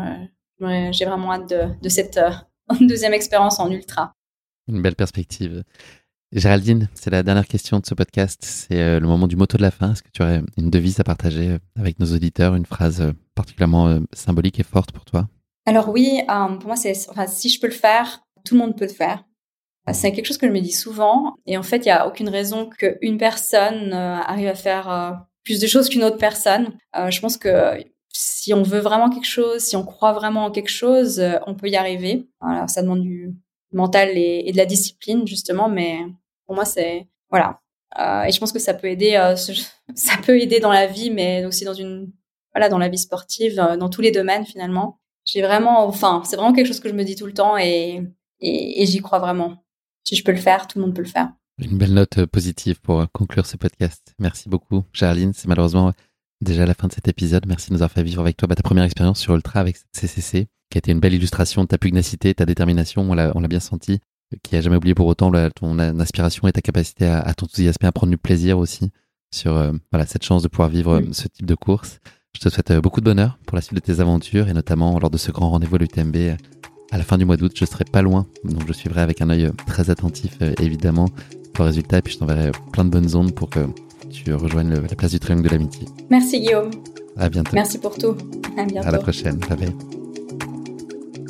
vraiment hâte de, cette euh, deuxième expérience en ultra. Une belle perspective. Géraldine, c'est la dernière question de ce podcast. C'est euh, le moment du motto de la fin. Est-ce que tu aurais une devise à partager euh, avec nos auditeurs, une phrase particulièrement symbolique et forte pour toi? Alors oui, pour moi, c'est, enfin, si je peux le faire, tout le monde peut le faire. C'est quelque chose que je me dis souvent. Et en fait, il n'y a aucune raison qu'une personne arrive à faire plus de choses qu'une autre personne. je pense que si on veut vraiment quelque chose, si on croit vraiment en quelque chose, euh, on peut y arriver. Voilà, ça demande du mental et, de la discipline justement, mais pour moi c'est voilà. Euh, et je pense que ça peut aider, euh, ça peut aider dans la vie, mais aussi dans une voilà dans la vie sportive, dans tous les domaines finalement. J'ai vraiment, enfin, c'est vraiment quelque chose que je me dis tout le temps et j'y crois vraiment. Si je peux le faire, tout le monde peut le faire. Une belle note positive pour conclure ce podcast. Merci beaucoup, Charline. C'est malheureusement déjà la fin de cet épisode. Merci de nous avoir fait vivre avec toi bah, ta première expérience sur Ultra avec CCC, qui a été une belle illustration de ta pugnacité, ta détermination, on l'a, bien senti, qui a jamais oublié pour autant ton aspiration et ta capacité à, à t'enthousiasmer, à prendre du plaisir aussi sur euh, voilà cette chance de pouvoir vivre ce type de course. Je te souhaite euh, beaucoup de bonheur pour la suite de tes aventures et notamment lors de ce grand rendez-vous à l'UTMB euh, à la fin du mois d'août. Je serai pas loin, donc je suivrai avec un œil très attentif évidemment le résultat et puis je t'enverrai plein de bonnes ondes pour que tu rejoignes la place du Triangle de l'Amitié. Merci Guillaume. À bientôt. Merci pour tout. À bientôt. À la prochaine. Bye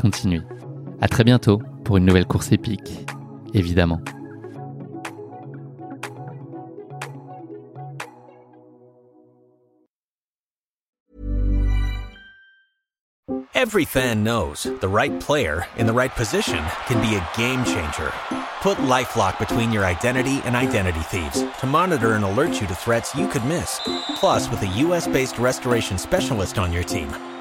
continuez. À très bientôt pour une nouvelle course épique, évidemment. Every fan knows the right player in the right position can be a game changer. Put LifeLock between your identity and identity thieves to monitor and alert you to threats you could miss. Plus, with a US-based restoration specialist on your team,